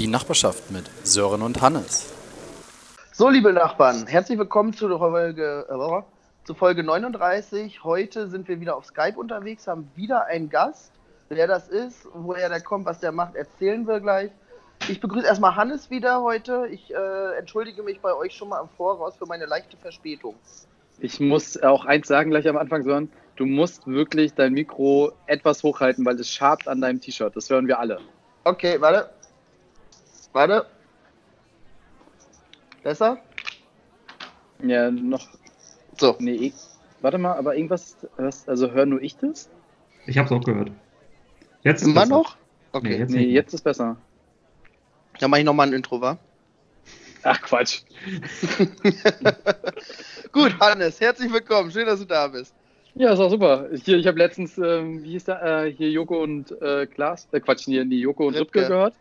Die Nachbarschaft mit Sören und Hannes. So, liebe Nachbarn, herzlich willkommen zu Folge, äh, zu Folge 39. Heute sind wir wieder auf Skype unterwegs, haben wieder einen Gast. Wer das ist, woher der kommt, was der macht, erzählen wir gleich. Ich begrüße erstmal Hannes wieder heute. Ich äh, entschuldige mich bei euch schon mal im Voraus für meine leichte Verspätung. Ich muss auch eins sagen gleich am Anfang, Sören. Du musst wirklich dein Mikro etwas hochhalten, weil es schabt an deinem T-Shirt. Das hören wir alle. Okay, warte. Warte. Besser? Ja, noch. So. Nee, ich, warte mal, aber irgendwas. Was, also höre nur ich das? Ich habe es auch gehört. Jetzt ist Immer besser. noch? Okay. Nee, jetzt, nee, jetzt ist besser. Dann mache ich nochmal ein Intro, wa? Ach, Quatsch. Gut, Hannes, herzlich willkommen. Schön, dass du da bist. Ja, ist auch super. Hier, ich habe letztens, ähm, wie hieß der, äh, hier Joko und äh, Klaas, äh, Quatsch, hier, die Joko und Ripke gehört.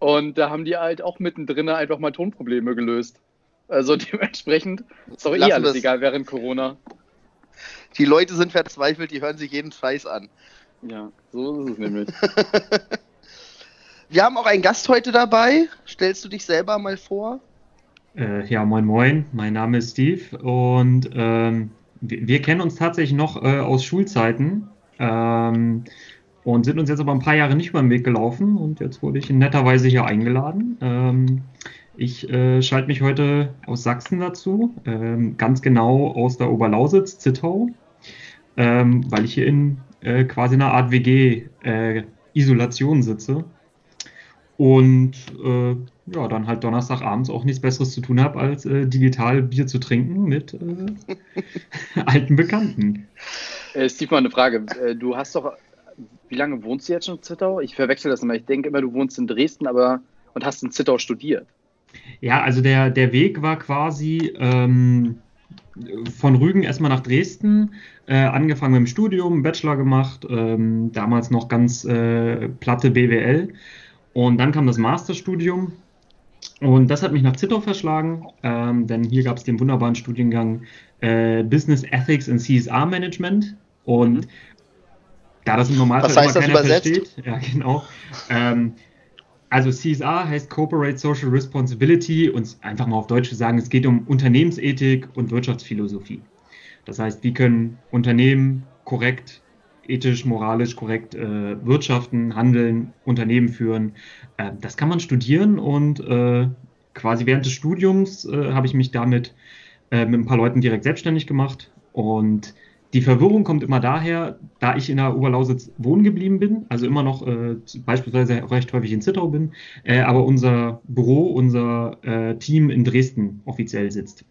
Und da haben die halt auch mittendrin einfach mal Tonprobleme gelöst. Also dementsprechend ist doch eh alles egal während Corona. Die Leute sind verzweifelt, die hören sich jeden Scheiß an. Ja, so ist es nämlich. Wir haben auch einen Gast heute dabei. Stellst du dich selber mal vor? Äh, ja, moin moin. Mein Name ist Steve und ähm, wir, wir, kennen uns tatsächlich noch äh, aus Schulzeiten. Ähm, und sind uns jetzt aber ein paar Jahre nicht über den Weg gelaufen und jetzt wurde ich netterweise hier eingeladen. Ähm, ich äh, schalte mich heute aus Sachsen dazu, ähm, ganz genau aus der Oberlausitz, Zittau, ähm, weil ich hier in äh, quasi einer Art WG-Isolation äh, sitze und äh, ja, dann halt Donnerstagabends auch nichts Besseres zu tun habe, als äh, digital Bier zu trinken mit äh, alten Bekannten. Steve, mal eine Frage. Du hast doch wie lange wohnst du jetzt schon in Zittau? Ich verwechsel das immer. Ich denke immer, du wohnst in Dresden, aber und hast in Zittau studiert. Ja, also der, der Weg war quasi ähm, von Rügen erstmal nach Dresden, äh, angefangen mit dem Studium, Bachelor gemacht, ähm, damals noch ganz äh, platte BWL. Und dann kam das Masterstudium. Und das hat mich nach Zittau verschlagen, ähm, denn hier gab es den wunderbaren Studiengang äh, Business Ethics and CSR Management. Und mhm. Da das im Normalfall Was heißt immer keiner versteht. Ja, genau. Ähm, also CSR heißt Corporate Social Responsibility und einfach mal auf Deutsch zu sagen, es geht um Unternehmensethik und Wirtschaftsphilosophie. Das heißt, wie können Unternehmen korrekt, ethisch, moralisch korrekt äh, wirtschaften, handeln, Unternehmen führen. Äh, das kann man studieren und äh, quasi während des Studiums äh, habe ich mich damit äh, mit ein paar Leuten direkt selbstständig gemacht und die Verwirrung kommt immer daher, da ich in der Oberlausitz wohnen geblieben bin, also immer noch äh, beispielsweise recht häufig in Zittau bin, äh, aber unser Büro, unser äh, Team in Dresden offiziell sitzt.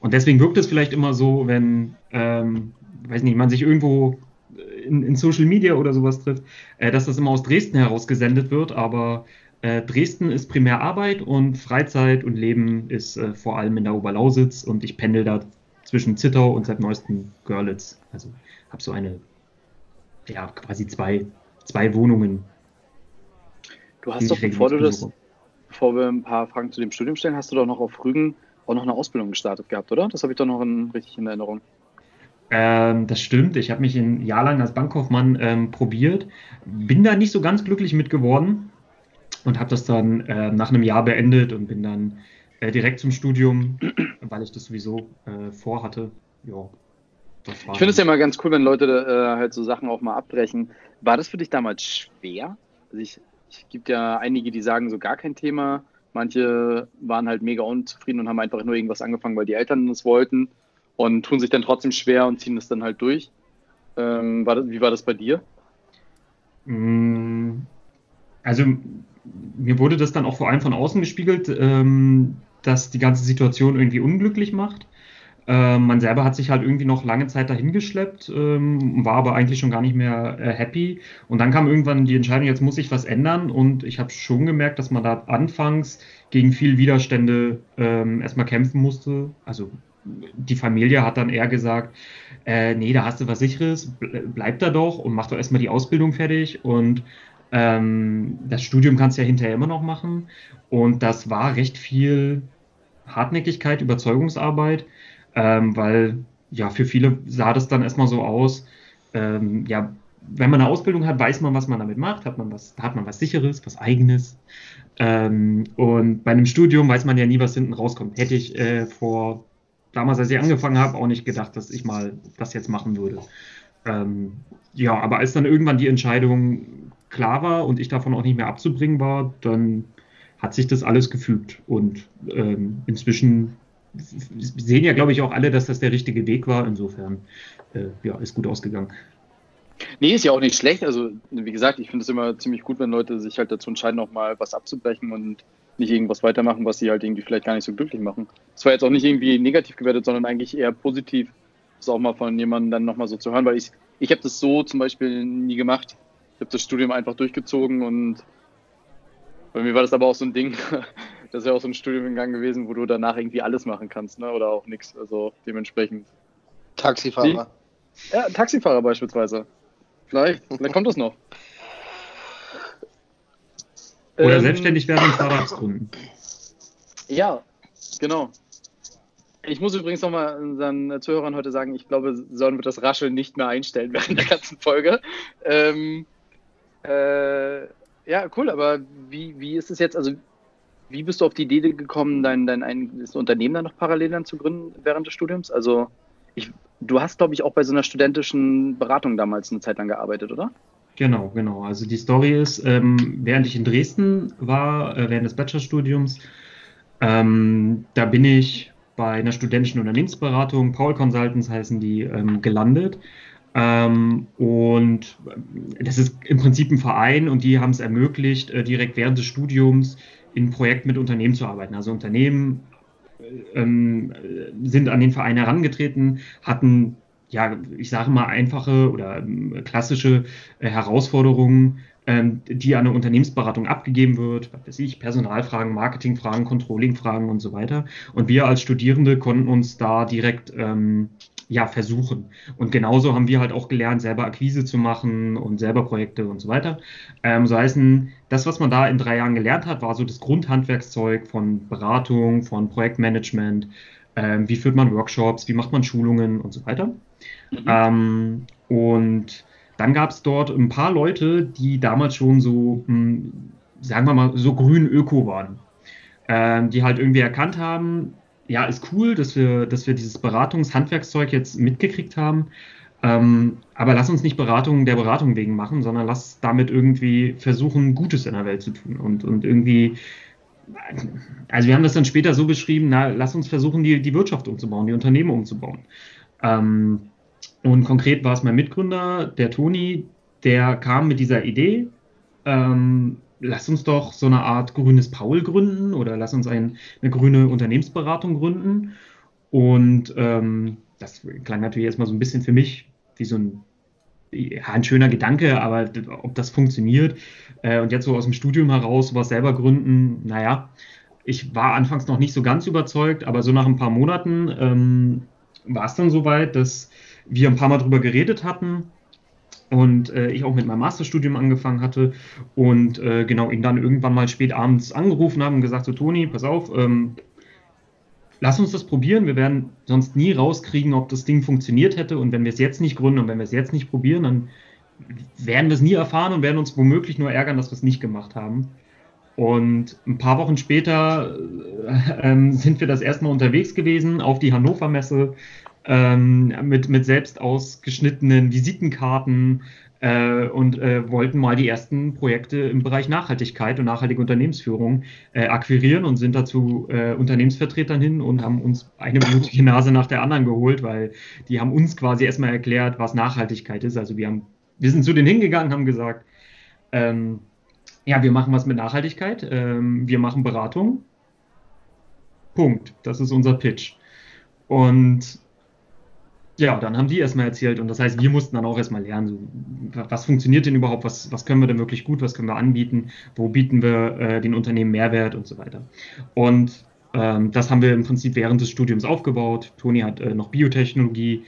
Und deswegen wirkt es vielleicht immer so, wenn, ähm, weiß nicht, man sich irgendwo in, in, Social Media oder sowas trifft, äh, dass das immer aus Dresden heraus gesendet wird, aber äh, Dresden ist primär Arbeit und Freizeit und Leben ist äh, vor allem in der Oberlausitz und ich pendel da zwischen Zittau und seit neuestem Görlitz. Also habe so eine, ja, quasi zwei, zwei Wohnungen. Du hast doch, bevor du das, bevor wir ein paar Fragen zu dem Studium stellen, hast du doch noch auf Rügen auch noch eine Ausbildung gestartet gehabt, oder? Das habe ich doch noch in, richtig in Erinnerung. Ähm, das stimmt. Ich habe mich ein Jahr lang als Bankkaufmann ähm, probiert, bin da nicht so ganz glücklich mit geworden und habe das dann äh, nach einem Jahr beendet und bin dann äh, direkt zum Studium, weil ich das sowieso äh, vorhatte. Ja, ich finde es ja mal ganz cool, wenn Leute äh, halt so Sachen auch mal abbrechen. War das für dich damals schwer? Also ich, ich gibt ja einige, die sagen so gar kein Thema. Manche waren halt mega unzufrieden und haben einfach nur irgendwas angefangen, weil die Eltern das wollten und tun sich dann trotzdem schwer und ziehen es dann halt durch. Ähm, war das, wie war das bei dir? Mm, also mir wurde das dann auch vor allem von außen gespiegelt, ähm, dass die ganze Situation irgendwie unglücklich macht. Ähm, man selber hat sich halt irgendwie noch lange Zeit dahingeschleppt, ähm, war aber eigentlich schon gar nicht mehr äh, happy. Und dann kam irgendwann die Entscheidung, jetzt muss ich was ändern. Und ich habe schon gemerkt, dass man da anfangs gegen viel Widerstände ähm, erstmal kämpfen musste. Also die Familie hat dann eher gesagt, äh, nee, da hast du was Sicheres, bleib da doch und mach doch erstmal die Ausbildung fertig. Und ähm, das Studium kannst du ja hinterher immer noch machen. Und das war recht viel Hartnäckigkeit, Überzeugungsarbeit, ähm, weil ja für viele sah das dann erstmal so aus, ähm, ja, wenn man eine Ausbildung hat, weiß man, was man damit macht, hat man was, hat man was Sicheres, was Eigenes. Ähm, und bei einem Studium weiß man ja nie, was hinten rauskommt. Hätte ich äh, vor damals, als ich angefangen habe, auch nicht gedacht, dass ich mal das jetzt machen würde. Ähm, ja, aber als dann irgendwann die Entscheidung klar war und ich davon auch nicht mehr abzubringen war, dann hat sich das alles gefügt. Und ähm, inzwischen sehen ja, glaube ich, auch alle, dass das der richtige Weg war. Insofern, äh, ja, ist gut ausgegangen. Nee, ist ja auch nicht schlecht. Also, wie gesagt, ich finde es immer ziemlich gut, wenn Leute sich halt dazu entscheiden, auch mal was abzubrechen und nicht irgendwas weitermachen, was sie halt irgendwie vielleicht gar nicht so glücklich machen. Das war jetzt auch nicht irgendwie negativ gewertet, sondern eigentlich eher positiv, das auch mal von jemandem dann nochmal so zu hören, weil ich, ich habe das so zum Beispiel nie gemacht. Ich habe das Studium einfach durchgezogen und bei mir war das aber auch so ein Ding, das ist ja auch so ein Studiengang gewesen, wo du danach irgendwie alles machen kannst, ne? oder auch nichts. Also dementsprechend. Taxifahrer. Ja, Taxifahrer beispielsweise. Vielleicht, vielleicht kommt das noch. Oder ähm, selbstständig werden und Startups gründen. Ja, genau. Ich muss übrigens nochmal unseren Zuhörern heute sagen, ich glaube, sollen wir das Rascheln nicht mehr einstellen während der ganzen Folge. Ähm, äh, ja, cool, aber wie, wie ist es jetzt, also wie bist du auf die Idee gekommen, dein, dein eigenes Unternehmen dann noch parallel dann zu gründen während des Studiums? Also ich, du hast, glaube ich, auch bei so einer studentischen Beratung damals eine Zeit lang gearbeitet, oder? Genau, genau. Also die Story ist, ähm, während ich in Dresden war, äh, während des Bachelorstudiums, ähm, da bin ich bei einer studentischen Unternehmensberatung, Paul Consultants heißen die, ähm, gelandet. Ähm, und das ist im Prinzip ein Verein und die haben es ermöglicht, äh, direkt während des Studiums in Projekten mit Unternehmen zu arbeiten. Also Unternehmen äh, ähm, sind an den Verein herangetreten, hatten ja, ich sage mal, einfache oder ähm, klassische äh, Herausforderungen, ähm, die an eine Unternehmensberatung abgegeben wird, was weiß ich, Personalfragen, Marketingfragen, Controllingfragen und so weiter. Und wir als Studierende konnten uns da direkt ähm, ja, versuchen. Und genauso haben wir halt auch gelernt, selber Akquise zu machen und selber Projekte und so weiter. Ähm, so heißen, das, was man da in drei Jahren gelernt hat, war so das Grundhandwerkszeug von Beratung, von Projektmanagement, ähm, wie führt man Workshops, wie macht man Schulungen und so weiter. Mhm. Ähm, und dann gab es dort ein paar Leute, die damals schon so, mh, hm, sagen wir mal, so grün Öko waren. Ähm, die halt irgendwie erkannt haben, ja, ist cool, dass wir, dass wir dieses Beratungshandwerkszeug jetzt mitgekriegt haben. Ähm, aber lass uns nicht Beratung der Beratung wegen machen, sondern lass damit irgendwie versuchen, Gutes in der Welt zu tun und, und irgendwie also wir haben das dann später so beschrieben, na, lass uns versuchen, die, die Wirtschaft umzubauen, die Unternehmen umzubauen. Ähm, und konkret war es mein Mitgründer, der Toni, der kam mit dieser Idee, ähm, lass uns doch so eine Art grünes Paul gründen oder lass uns ein, eine grüne Unternehmensberatung gründen. Und ähm, das klang natürlich erstmal so ein bisschen für mich wie so ein ein schöner Gedanke, aber ob das funktioniert äh, und jetzt so aus dem Studium heraus was selber gründen, naja, ich war anfangs noch nicht so ganz überzeugt, aber so nach ein paar Monaten ähm, war es dann soweit, dass wir ein paar Mal drüber geredet hatten und äh, ich auch mit meinem Masterstudium angefangen hatte und äh, genau ihn dann irgendwann mal spät abends angerufen haben und gesagt so Toni, pass auf, ähm, lass uns das probieren. Wir werden sonst nie rauskriegen, ob das Ding funktioniert hätte. Und wenn wir es jetzt nicht gründen und wenn wir es jetzt nicht probieren, dann werden wir es nie erfahren und werden uns womöglich nur ärgern, dass wir es nicht gemacht haben. Und ein paar Wochen später äh, äh, sind wir das erste Mal unterwegs gewesen auf die Hannover Messe ähm, mit, mit selbst ausgeschnittenen Visitenkarten, äh, und äh, wollten mal die ersten Projekte im Bereich Nachhaltigkeit und nachhaltige Unternehmensführung äh, akquirieren und sind dazu äh, Unternehmensvertretern hin und haben uns eine blutige Nase nach der anderen geholt, weil die haben uns quasi erstmal erklärt, was Nachhaltigkeit ist. Also wir haben, wir sind zu denen hingegangen, haben gesagt, ähm, ja, wir machen was mit Nachhaltigkeit, ähm, wir machen Beratung. Punkt. Das ist unser Pitch. Und ja, dann haben die erstmal erzählt und das heißt, wir mussten dann auch erstmal lernen, so, was funktioniert denn überhaupt, was, was können wir denn wirklich gut, was können wir anbieten, wo bieten wir äh, den Unternehmen Mehrwert und so weiter. Und ähm, das haben wir im Prinzip während des Studiums aufgebaut. Toni hat äh, noch Biotechnologie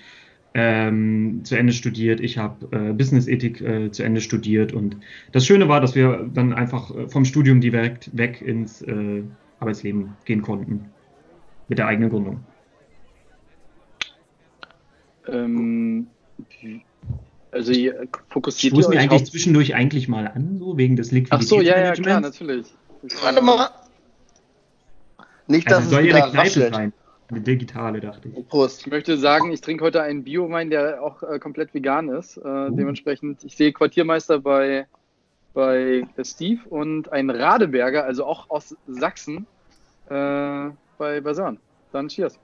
ähm, zu Ende studiert, ich habe äh, Business-Ethik äh, zu Ende studiert und das Schöne war, dass wir dann einfach äh, vom Studium direkt weg ins äh, Arbeitsleben gehen konnten mit der eigenen Gründung. Ähm, Also ihr fokussiert wir euch eigentlich haupt- zwischendurch eigentlich mal an, so wegen des Ach so, ja, ja, klar, Liquiditätsmanagements? natürlich. Warte mal. Nicht, dass Also es soll wieder eine Kneipe sein. Eine digitale, dachte ich. Prost. Ich möchte sagen, ich trinke heute einen Biowein, der auch äh, komplett vegan ist. Äh, Uh. Dementsprechend, ich sehe Quartiermeister bei, bei Steve und einen Radeberger, also auch aus Sachsen, äh, bei, Sören. Dann cheers.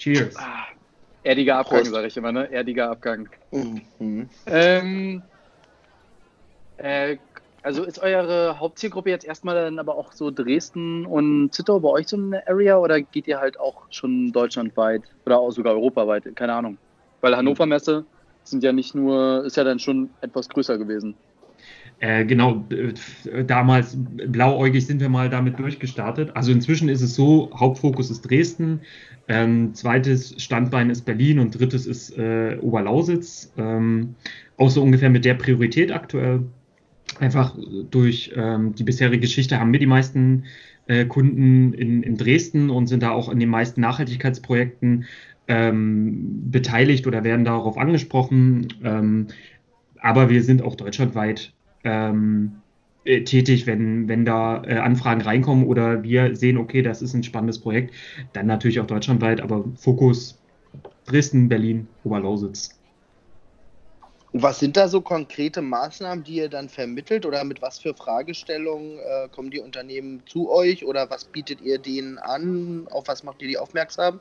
Cheers. Ah, erdiger Abgang, sage ich immer, ne? Erdiger Abgang. Mhm. Ähm, äh, also ist eure Hauptzielgruppe jetzt erstmal dann aber auch so Dresden und Zittau bei euch so eine Area oder geht ihr halt auch schon deutschlandweit oder auch sogar europaweit? Keine Ahnung. Weil Hannover Messe sind ja nicht nur, ist ja dann schon etwas größer gewesen. Äh, genau, äh, damals blauäugig sind wir mal damit durchgestartet. Also inzwischen ist es so, Hauptfokus ist Dresden, ähm, zweites Standbein ist Berlin und drittes ist äh, Oberlausitz. Ähm, auch so ungefähr mit der Priorität aktuell. Einfach durch ähm, die bisherige Geschichte haben wir die meisten äh, Kunden in, in Dresden und sind da auch in den meisten Nachhaltigkeitsprojekten ähm, beteiligt oder werden darauf angesprochen. Ähm, aber wir sind auch deutschlandweit ähm, äh, tätig, wenn, wenn da äh, Anfragen reinkommen oder wir sehen, okay, das ist ein spannendes Projekt, dann natürlich auch deutschlandweit, aber Fokus Dresden, Berlin, Oberlausitz. Und was sind da so konkrete Maßnahmen, die ihr dann vermittelt oder mit was für Fragestellungen äh, kommen die Unternehmen zu euch oder was bietet ihr denen an? Auf was macht ihr die aufmerksam?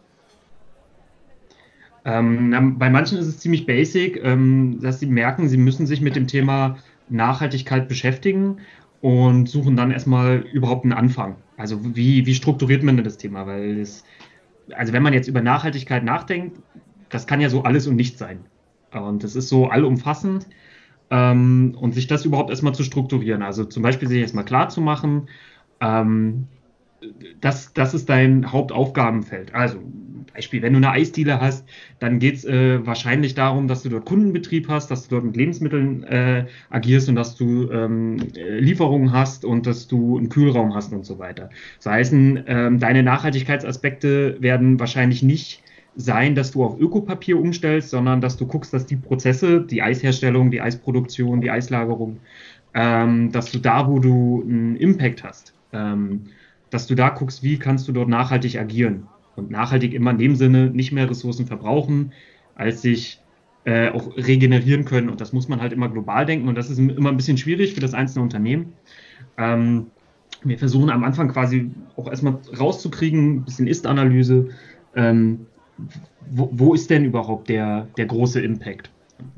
Ähm, bei manchen ist es ziemlich basic, ähm, dass sie merken, sie müssen sich mit dem Thema Nachhaltigkeit beschäftigen und suchen dann erstmal überhaupt einen Anfang. Also wie, wie strukturiert man denn das Thema? Weil es, also wenn man jetzt über Nachhaltigkeit nachdenkt, das kann ja so alles und nichts sein. Und das ist so allumfassend. Ähm, und sich das überhaupt erstmal zu strukturieren. Also zum Beispiel sich erstmal klar zu machen, ähm, das, das ist dein Hauptaufgabenfeld. Also Beispiel, wenn du eine Eisdiele hast, dann geht es äh, wahrscheinlich darum, dass du dort Kundenbetrieb hast, dass du dort mit Lebensmitteln äh, agierst und dass du ähm, äh, Lieferungen hast und dass du einen Kühlraum hast und so weiter. Das heißt, ähm, deine Nachhaltigkeitsaspekte werden wahrscheinlich nicht sein, dass du auf Ökopapier umstellst, sondern dass du guckst, dass die Prozesse, die Eisherstellung, die Eisproduktion, die Eislagerung, ähm, dass du da, wo du einen Impact hast, ähm, dass du da guckst, wie kannst du dort nachhaltig agieren. Und nachhaltig immer in dem Sinne nicht mehr Ressourcen verbrauchen, als sich äh, auch regenerieren können. Und das muss man halt immer global denken. Und das ist immer ein bisschen schwierig für das einzelne Unternehmen. Ähm, wir versuchen am Anfang quasi auch erstmal rauszukriegen, ein bisschen Ist-Analyse. Ähm, wo, wo, ist denn überhaupt der, der große Impact?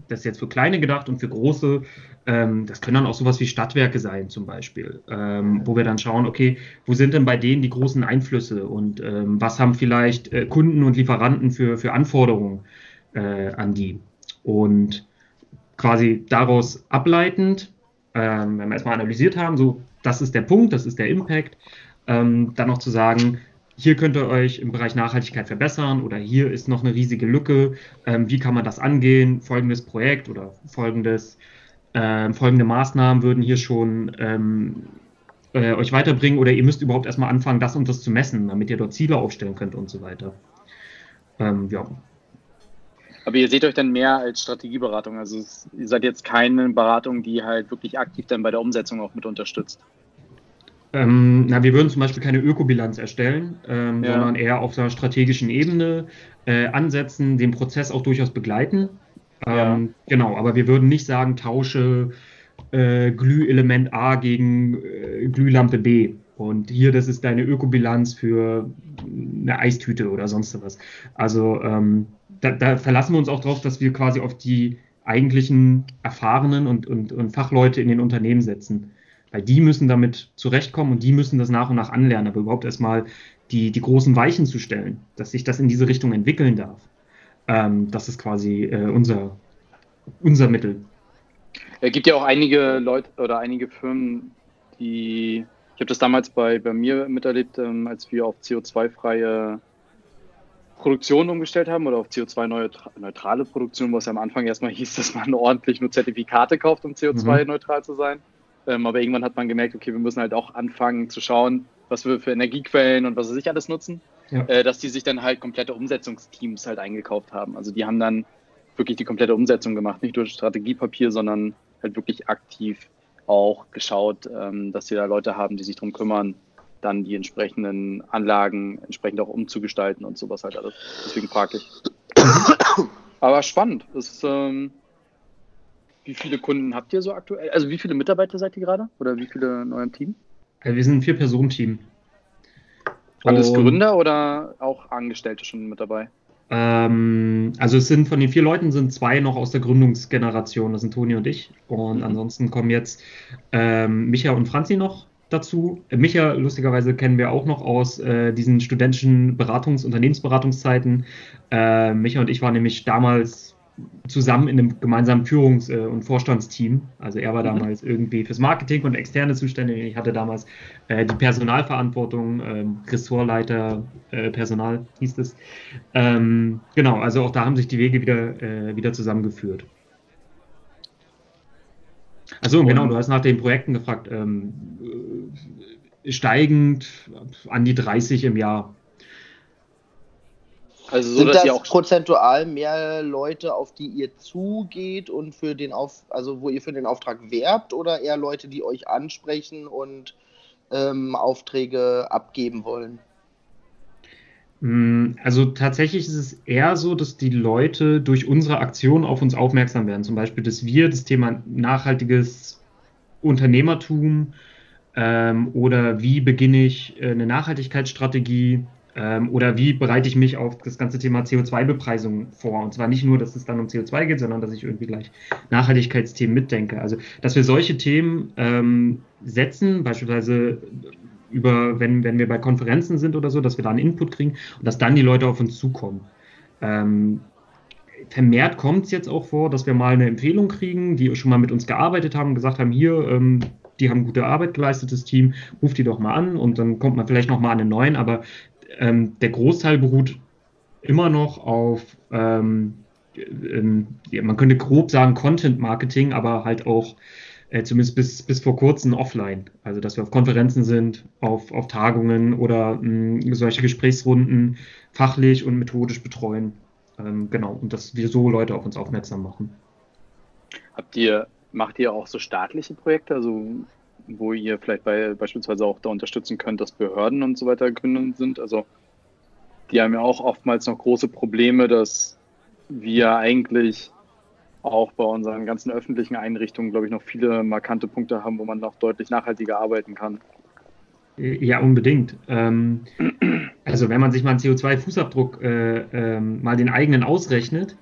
Das ist jetzt für kleine gedacht und für große. Ähm, das können dann auch sowas wie Stadtwerke sein, zum Beispiel, ähm, wo wir dann schauen, okay, wo sind denn bei denen die großen Einflüsse und ähm, was haben vielleicht äh, Kunden und Lieferanten für, für Anforderungen äh, an die? Und quasi daraus ableitend, ähm, wenn wir erstmal analysiert haben, so, das ist der Punkt, das ist der Impact, ähm, dann noch zu sagen, hier könnt ihr euch im Bereich Nachhaltigkeit verbessern oder hier ist noch eine riesige Lücke. Ähm, wie kann man das angehen? Folgendes Projekt oder folgendes, äh, folgende Maßnahmen würden hier schon ähm, äh, euch weiterbringen oder ihr müsst überhaupt erstmal anfangen, das und das zu messen, damit ihr dort Ziele aufstellen könnt und so weiter. Ähm, ja. Aber ihr seht euch dann mehr als Strategieberatung. Also es, ihr seid jetzt keine Beratung, die halt wirklich aktiv dann bei der Umsetzung auch mit unterstützt. Ähm, na, wir würden zum Beispiel keine Ökobilanz erstellen, ähm, Ja. sondern eher auf der strategischen Ebene äh, ansetzen, den Prozess auch durchaus begleiten. Ja. Ähm, Genau, aber wir würden nicht sagen, tausche äh, Glühelement A gegen äh, Glühlampe B. Und hier, das ist deine Ökobilanz für eine Eistüte oder sonst was. Also ähm, da, da verlassen wir uns auch darauf, dass wir quasi auf die eigentlichen Erfahrenen und, und, und Fachleute in den Unternehmen setzen. Weil die müssen damit zurechtkommen und die müssen das nach und nach anlernen, aber überhaupt erstmal die, die großen Weichen zu stellen, dass sich das in diese Richtung entwickeln darf. Ähm, das ist quasi äh, unser, unser Mittel. Es gibt ja auch einige Leute oder einige Firmen, die, ich habe das damals bei, bei mir miterlebt, ähm, als wir auf CO2-freie Produktion umgestellt haben oder auf CO2-neutrale Produktion, was ja am Anfang erstmal hieß, dass man ordentlich nur Zertifikate kauft, um CO2-neutral zu sein. Ähm, aber irgendwann hat man gemerkt, okay, wir müssen halt auch anfangen zu schauen, was wir für Energiequellen und was sie sich alles nutzen, Ja. äh, dass die sich dann halt komplette Umsetzungsteams halt eingekauft haben. Also die haben dann wirklich die komplette Umsetzung gemacht. Nicht durch Strategiepapier, sondern halt wirklich aktiv auch geschaut, ähm, dass sie da Leute haben, die sich darum kümmern, dann die entsprechenden Anlagen entsprechend auch umzugestalten und sowas halt alles. Deswegen frage ich. Aber spannend. Das, ähm, wie viele Kunden habt ihr so aktuell? Also wie viele Mitarbeiter seid ihr gerade? Oder wie viele in eurem Team? Also wir sind ein Vier-Personen-Team. Alles Und- Gründer oder auch Angestellte schon mit dabei? Ähm, also es sind von den vier Leuten sind zwei noch aus der Gründungsgeneration, das sind Toni und ich. Und Mhm. ansonsten kommen jetzt ähm, Micha und Franzi noch dazu. Äh, Micha, lustigerweise, kennen wir auch noch aus äh, diesen studentischen Beratungs-, Unternehmensberatungszeiten. Äh, Micha und ich waren nämlich damals zusammen in einem gemeinsamen Führungs- äh, und Vorstandsteam. Also er war Mhm. damals irgendwie fürs Marketing und Externe zuständig. Ich hatte damals äh, die Personalverantwortung, ähm, Ressortleiter äh, Personal hieß es. Ähm, genau, also auch da haben sich die Wege wieder, äh, wieder zusammengeführt. Also Und- genau, du hast nach den Projekten gefragt. Ähm, äh, steigend an die 30 im Jahr. Also so, Sind dass das auch prozentual mehr Leute, auf die ihr zugeht und für den Auf, also wo ihr für den Auftrag werbt oder eher Leute, die euch ansprechen und ähm, Aufträge abgeben wollen? Mm, Also tatsächlich ist es eher so, dass die Leute durch unsere Aktion auf uns aufmerksam werden. Zum Beispiel, dass wir das Thema nachhaltiges Unternehmertum ähm, oder wie beginne ich äh, eine Nachhaltigkeitsstrategie ähm, oder wie bereite ich mich auf das ganze Thema CO2-Bepreisung vor. Und zwar nicht nur, dass es dann um CO2 geht, sondern dass ich irgendwie gleich Nachhaltigkeitsthemen mitdenke. Also, dass wir solche Themen ähm, setzen, beispielsweise über, wenn, wenn wir bei Konferenzen sind oder so, dass wir da einen Input kriegen und dass dann die Leute auf uns zukommen. Ähm, vermehrt kommt es jetzt auch vor, dass wir mal eine Empfehlung kriegen, die schon mal mit uns gearbeitet haben, gesagt haben, hier, ähm, die haben gute Arbeit geleistet, das Team, ruft die doch mal an und dann kommt man vielleicht noch mal an einen neuen, aber ähm, der Großteil beruht immer noch auf, ähm, ähm, ja, man könnte grob sagen Content Marketing, aber halt auch äh, zumindest bis, bis vor kurzem offline. Also, dass wir auf Konferenzen sind, auf, auf Tagungen oder mh, solche Gesprächsrunden fachlich und methodisch betreuen. Ähm, genau, und dass wir so Leute auf uns aufmerksam machen. Habt ihr, macht ihr auch so staatliche Projekte, also wo ihr vielleicht bei, beispielsweise auch da unterstützen könnt, dass Behörden und so weiter gründen sind? Also die haben ja auch oftmals noch große Probleme, dass wir eigentlich auch bei unseren ganzen öffentlichen Einrichtungen, glaube ich, noch viele markante Punkte haben, wo man noch deutlich nachhaltiger arbeiten kann. Äh, Ja, unbedingt. Ähm, also wenn man sich mal einen CO2-Fußabdruck äh, ähm, mal den eigenen ausrechnet,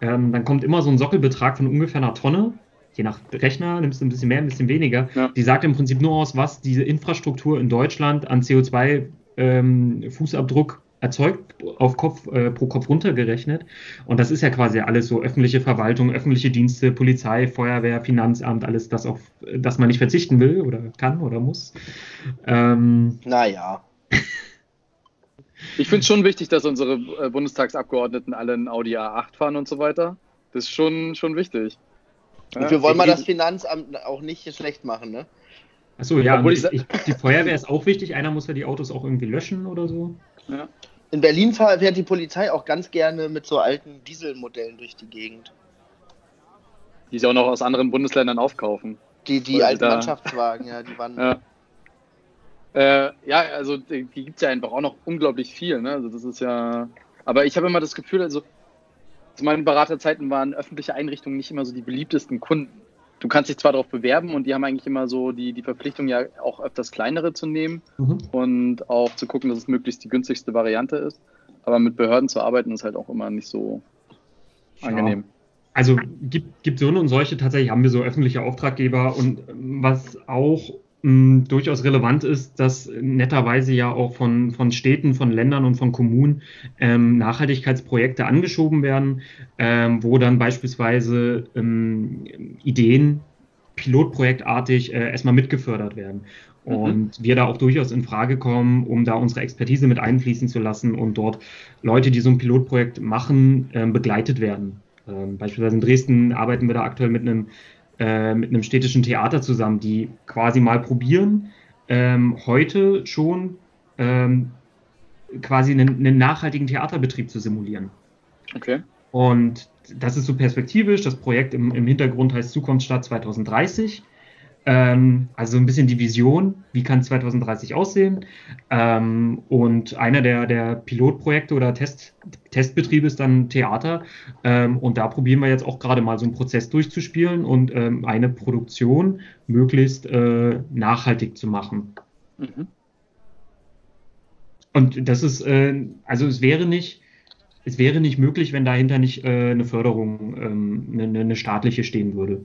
ähm, dann kommt immer so ein Sockelbetrag von ungefähr einer Tonne. Je nach Rechner nimmst du ein bisschen mehr, ein bisschen weniger. Ja. Die sagt im Prinzip nur aus, was diese Infrastruktur in Deutschland an CO2-Fußabdruck erzeugt, auf Kopf, äh, pro Kopf runtergerechnet. Und das ist ja quasi alles so öffentliche Verwaltung, öffentliche Dienste, Polizei, Feuerwehr, Finanzamt, alles das, auf das man nicht verzichten will oder kann oder muss. Ähm, Naja. Ich finde es schon wichtig, dass unsere äh, Bundestagsabgeordneten alle ein Audi A8 fahren und so weiter. Das ist schon, schon wichtig. Und wir wollen mal das Finanzamt auch nicht schlecht machen, ne? Achso, ja, Obwohl ich ich, die Feuerwehr ist auch wichtig. Einer muss ja die Autos auch irgendwie löschen oder so. Ja. In Berlin fährt die Polizei auch ganz gerne mit so alten Dieselmodellen durch die Gegend. Die sie auch noch aus anderen Bundesländern aufkaufen. Die, die Oder alten da- Mannschaftswagen, ja, die waren. Ja. Äh, ja, also die, die gibt es ja einfach auch noch unglaublich viel. Ne? Also das ist ja. Aber ich habe immer das Gefühl, also zu meinen Beraterzeiten waren öffentliche Einrichtungen nicht immer so die beliebtesten Kunden. Du kannst dich zwar darauf bewerben und die haben eigentlich immer so die, die Verpflichtung, ja auch öfters kleinere zu nehmen Mhm. und auch zu gucken, dass es möglichst die günstigste Variante ist. Aber mit Behörden zu arbeiten ist halt auch immer nicht so angenehm. Also gibt, gibt so und solche, tatsächlich haben wir so öffentliche Auftraggeber und ähm, was auch mh, durchaus relevant ist, dass netterweise ja auch von, von Städten, von Ländern und von Kommunen ähm, Nachhaltigkeitsprojekte angeschoben werden, ähm, wo dann beispielsweise ähm, Ideen pilotprojektartig äh, erstmal mitgefördert werden. Mhm. Und wir da auch durchaus in Frage kommen, um da unsere Expertise mit einfließen zu lassen und dort Leute, die so ein Pilotprojekt machen, ähm, begleitet werden. Ähm, beispielsweise in Dresden arbeiten wir da aktuell mit einem, äh, mit einem städtischen Theater zusammen, die quasi mal probieren, ähm, heute schon ähm, quasi einen, einen nachhaltigen Theaterbetrieb zu simulieren. Okay. Und das ist so perspektivisch. Das Projekt im, im Hintergrund heißt Zukunftsstadt 2030. Ähm, also ein bisschen die Vision, wie kann 2030 aussehen. Ähm, und einer der, der Pilotprojekte oder Test, Testbetriebe ist dann Theater. Ähm, und da probieren wir jetzt auch gerade mal so einen Prozess durchzuspielen und ähm, eine Produktion möglichst äh, nachhaltig zu machen. Mhm. Und das ist, äh, also es wäre nicht, es wäre nicht möglich, wenn dahinter nicht äh, eine Förderung, ähm, eine, eine staatliche stehen würde.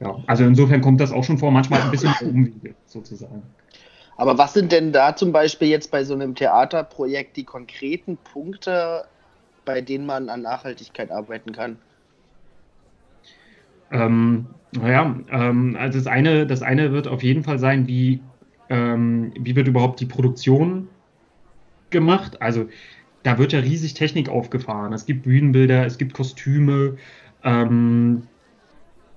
Ja, also insofern kommt das auch schon vor, manchmal ein bisschen Umwege sozusagen. Aber was sind denn da zum Beispiel jetzt bei so einem Theaterprojekt die konkreten Punkte, bei denen man an Nachhaltigkeit arbeiten kann? Ähm, naja, ähm, also das eine, das eine wird auf jeden Fall sein, wie, ähm, wie wird überhaupt die Produktion gemacht? Also da wird ja riesig Technik aufgefahren. Es gibt Bühnenbilder, es gibt Kostüme, ähm,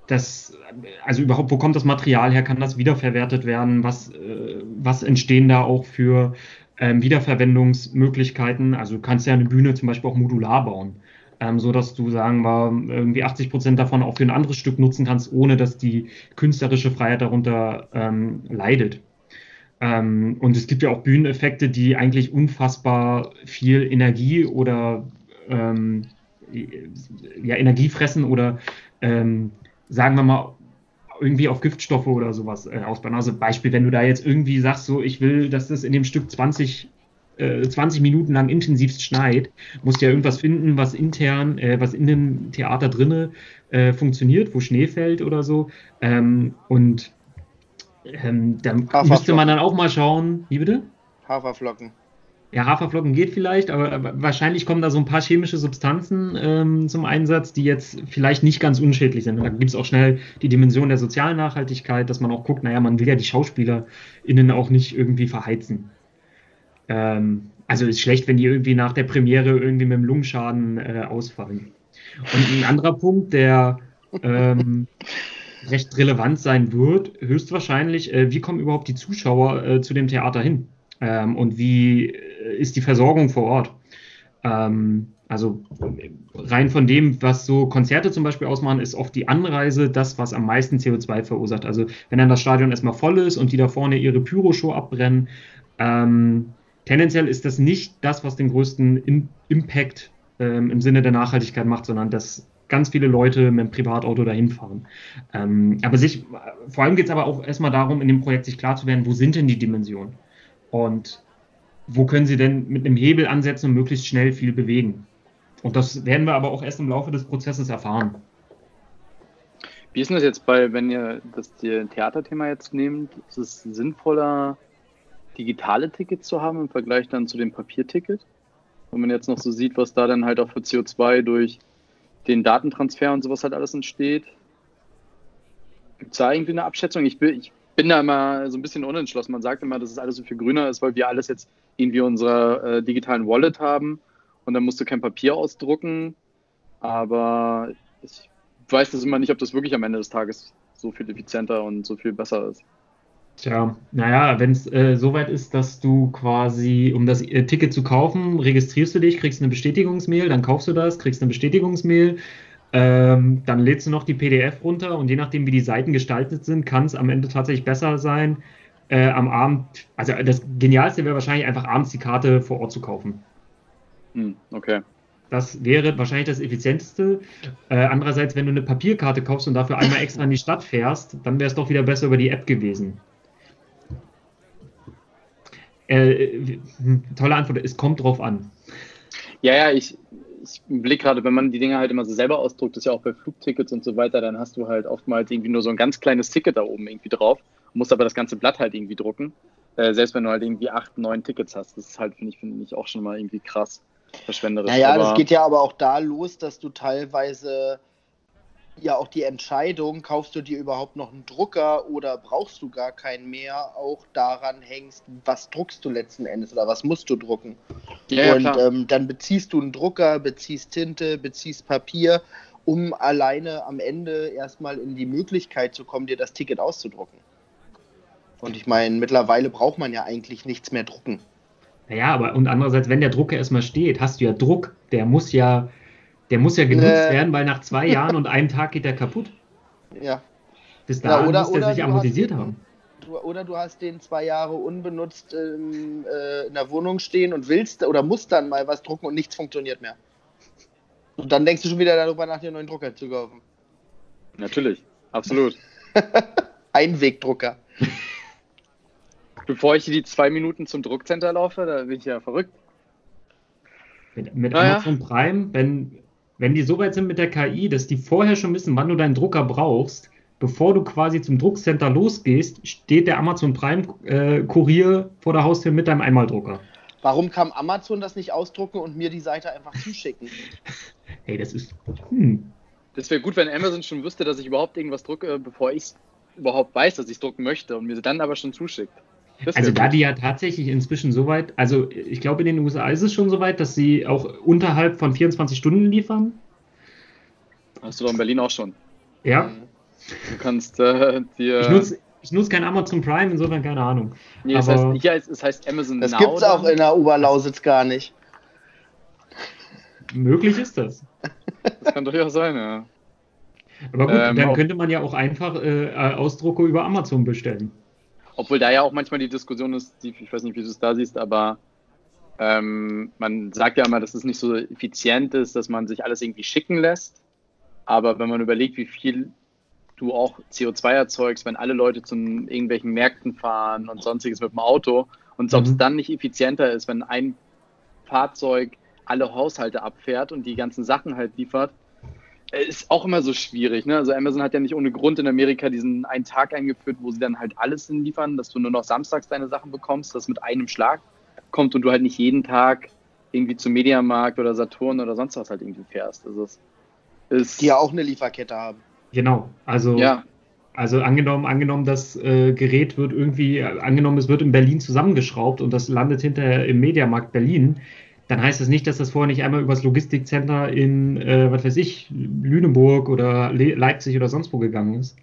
das, also überhaupt, wo kommt das Material her? Kann das wiederverwertet werden? Was, äh, was entstehen da auch für ähm, Wiederverwendungsmöglichkeiten? Also du kannst ja eine Bühne zum Beispiel auch modular bauen, ähm, so dass du sagen wir irgendwie 80 Prozent davon auch für ein anderes Stück nutzen kannst, ohne dass die künstlerische Freiheit darunter ähm, leidet. Ähm, und es gibt ja auch Bühneneffekte, die eigentlich unfassbar viel Energie oder ähm, ja, Energie fressen oder ähm, sagen wir mal, irgendwie auf Giftstoffe oder sowas äh, ausbauen. Also Beispiel, wenn du da jetzt irgendwie sagst, so, ich will, dass das in dem Stück 20, äh, 20 Minuten lang intensivst schneit, musst du ja irgendwas finden, was intern, äh, was in dem Theater drinne äh, funktioniert, wo Schnee fällt oder so. Ähm, und ähm, da müsste man dann auch mal schauen, wie bitte? Haferflocken. Ja, Haferflocken geht vielleicht, aber wahrscheinlich kommen da so ein paar chemische Substanzen ähm, zum Einsatz, die jetzt vielleicht nicht ganz unschädlich sind. Und da gibt es auch schnell die Dimension der sozialen Nachhaltigkeit, dass man auch guckt, naja, man will ja die SchauspielerInnen auch nicht irgendwie verheizen. Ähm, also ist schlecht, wenn die irgendwie nach der Premiere irgendwie mit dem Lungenschaden äh, ausfallen. Und ein anderer Punkt, der ähm, recht relevant sein wird, höchstwahrscheinlich, äh, wie kommen überhaupt die Zuschauer äh, zu dem Theater hin? Ähm, und wie äh, ist die Versorgung vor Ort? Ähm, also rein von dem, was so Konzerte zum Beispiel ausmachen, ist oft die Anreise das, was am meisten CO2 verursacht. Also wenn dann das Stadion erstmal voll ist und die da vorne ihre Pyroshow abbrennen, ähm, tendenziell ist das nicht das, was den größten Im Impact ähm, im Sinne der Nachhaltigkeit macht, sondern dass ganz viele Leute mit dem Privatauto dahin fahren. Ähm, aber sich, vor allem geht es aber auch erstmal darum, in dem Projekt sich klar zu werden, wo sind denn die Dimensionen? Und wo können Sie denn mit einem Hebel ansetzen und möglichst schnell viel bewegen? Und das werden wir aber auch erst im Laufe des Prozesses erfahren. Wie ist denn das jetzt bei, wenn ihr das Theaterthema jetzt nehmt, ist es sinnvoller, digitale Tickets zu haben im Vergleich dann zu dem Papierticket? Wenn man jetzt noch so sieht, was da dann halt auch für CO2 durch den Datentransfer und sowas halt alles entsteht. Gibt es da irgendwie eine Abschätzung? Ich, will, ich bin da immer so ein bisschen unentschlossen. Man sagt immer, dass es alles so viel grüner ist, weil wir alles jetzt irgendwie unsere äh, digitalen Wallet haben und dann musst du kein Papier ausdrucken. Aber ich weiß das immer nicht, ob das wirklich am Ende des Tages so viel effizienter und so viel besser ist. Tja, naja, wenn es äh, soweit ist, dass du quasi, um das äh, Ticket zu kaufen, registrierst du dich, kriegst eine Bestätigungsmail, dann kaufst du das, kriegst eine Bestätigungsmail, ähm, dann lädst du noch die PDF runter und je nachdem, wie die Seiten gestaltet sind, kann es am Ende tatsächlich besser sein, äh, am Abend, also das Genialste wäre wahrscheinlich einfach abends die Karte vor Ort zu kaufen. Hm, okay. Das wäre wahrscheinlich das effizienteste. Äh, andererseits, wenn du eine Papierkarte kaufst und dafür einmal extra in die Stadt fährst, dann wäre es doch wieder besser über die App gewesen. Äh, äh tolle Antwort, es kommt drauf an. Ja, ja, ich, ich blicke gerade, wenn man die Dinge halt immer so selber ausdruckt, ist ja auch bei Flugtickets und so weiter, dann hast du halt oftmals irgendwie nur so ein ganz kleines Ticket da oben irgendwie drauf, musst aber das ganze Blatt halt irgendwie drucken. Äh, selbst wenn du halt irgendwie acht, neun Tickets hast, das ist halt, finde ich, finde ich auch schon mal irgendwie krass verschwenderisch. Naja, aber das geht ja aber auch da los, dass du teilweise ja auch die Entscheidung, kaufst du dir überhaupt noch einen Drucker oder brauchst du gar keinen mehr, auch daran hängst, was druckst du letzten Endes oder was musst du drucken. Ja, und ja, ähm, dann beziehst du einen Drucker, beziehst Tinte, beziehst Papier, um alleine am Ende erstmal in die Möglichkeit zu kommen, dir das Ticket auszudrucken. Und ich meine, mittlerweile braucht man ja eigentlich nichts mehr drucken. Naja, aber und andererseits, wenn der Drucker erstmal steht, hast du ja Druck, der muss ja Der muss ja genutzt Äh. werden, weil nach zwei Jahren und einem Tag geht der kaputt. Ja. Bis Ja, dahin oder- muss der sich du amortisiert hast- haben. Du, oder du hast den zwei Jahre unbenutzt ähm, äh, in der Wohnung stehen und willst oder musst dann mal was drucken und nichts funktioniert mehr. Und dann denkst du schon wieder darüber nach, dir einen neuen Drucker zu kaufen. Natürlich, absolut. Einwegdrucker. Bevor ich die zwei Minuten zum Druckcenter laufe, da bin ich ja verrückt. Mit, mit Naja. Amazon Prime, wenn, wenn die so weit sind mit der KI, dass die vorher schon wissen, wann du deinen Drucker brauchst, bevor du quasi zum Druckcenter losgehst, steht der Amazon Prime äh, Kurier vor der Haustür mit deinem Einmaldrucker. Warum kann Amazon das nicht ausdrucken und mir die Seite einfach zuschicken? Hey, das ist. Hm. Das wäre gut, wenn Amazon schon wüsste, dass ich überhaupt irgendwas drucke, bevor ich überhaupt weiß, dass ich es drucken möchte und mir dann aber schon zuschickt. Das Also da die ja tatsächlich inzwischen so weit, also ich glaube in den USA ist es schon so weit, dass sie auch unterhalb von 24 Stunden liefern. Hast du doch in Berlin auch schon. Ja. Mhm. Du kannst äh, dir. Ich nutze ich nutz kein Amazon Prime, insofern keine Ahnung. nee, es, heißt, heißt, es heißt Amazon Das Now. gibt's auch dann. in der Oberlausitz gar nicht. Möglich ist das. Das kann durchaus sein, ja. Aber gut, Ähm, dann könnte man ja auch einfach äh, Ausdrucke über Amazon bestellen. Obwohl da ja auch manchmal die Diskussion ist, die, ich weiß nicht, wie du es da siehst, aber ähm, man sagt ja immer, dass es nicht so effizient ist, dass man sich alles irgendwie schicken lässt. Aber wenn man überlegt, wie viel du auch CO2 erzeugst, wenn alle Leute zu irgendwelchen Märkten fahren und sonstiges mit dem Auto und ob es Mhm. dann nicht effizienter ist, wenn ein Fahrzeug alle Haushalte abfährt und die ganzen Sachen halt liefert, ist auch immer so schwierig. Ne? Also Amazon hat ja nicht ohne Grund in Amerika diesen einen Tag eingeführt, wo sie dann halt alles hinliefern, dass du nur noch samstags deine Sachen bekommst, das mit einem Schlag kommt und du halt nicht jeden Tag irgendwie zum Mediamarkt oder Saturn oder sonst was halt irgendwie fährst. Also es ist Die ja auch eine Lieferkette haben. Genau. Also, ja, also angenommen, angenommen, das äh, Gerät wird irgendwie, äh, angenommen, es wird in Berlin zusammengeschraubt und das landet hinterher im Mediamarkt Berlin, dann heißt das nicht, dass das vorher nicht einmal übers Logistikcenter in, äh, was weiß ich, Lüneburg oder Le Leipzig oder sonst wo gegangen ist.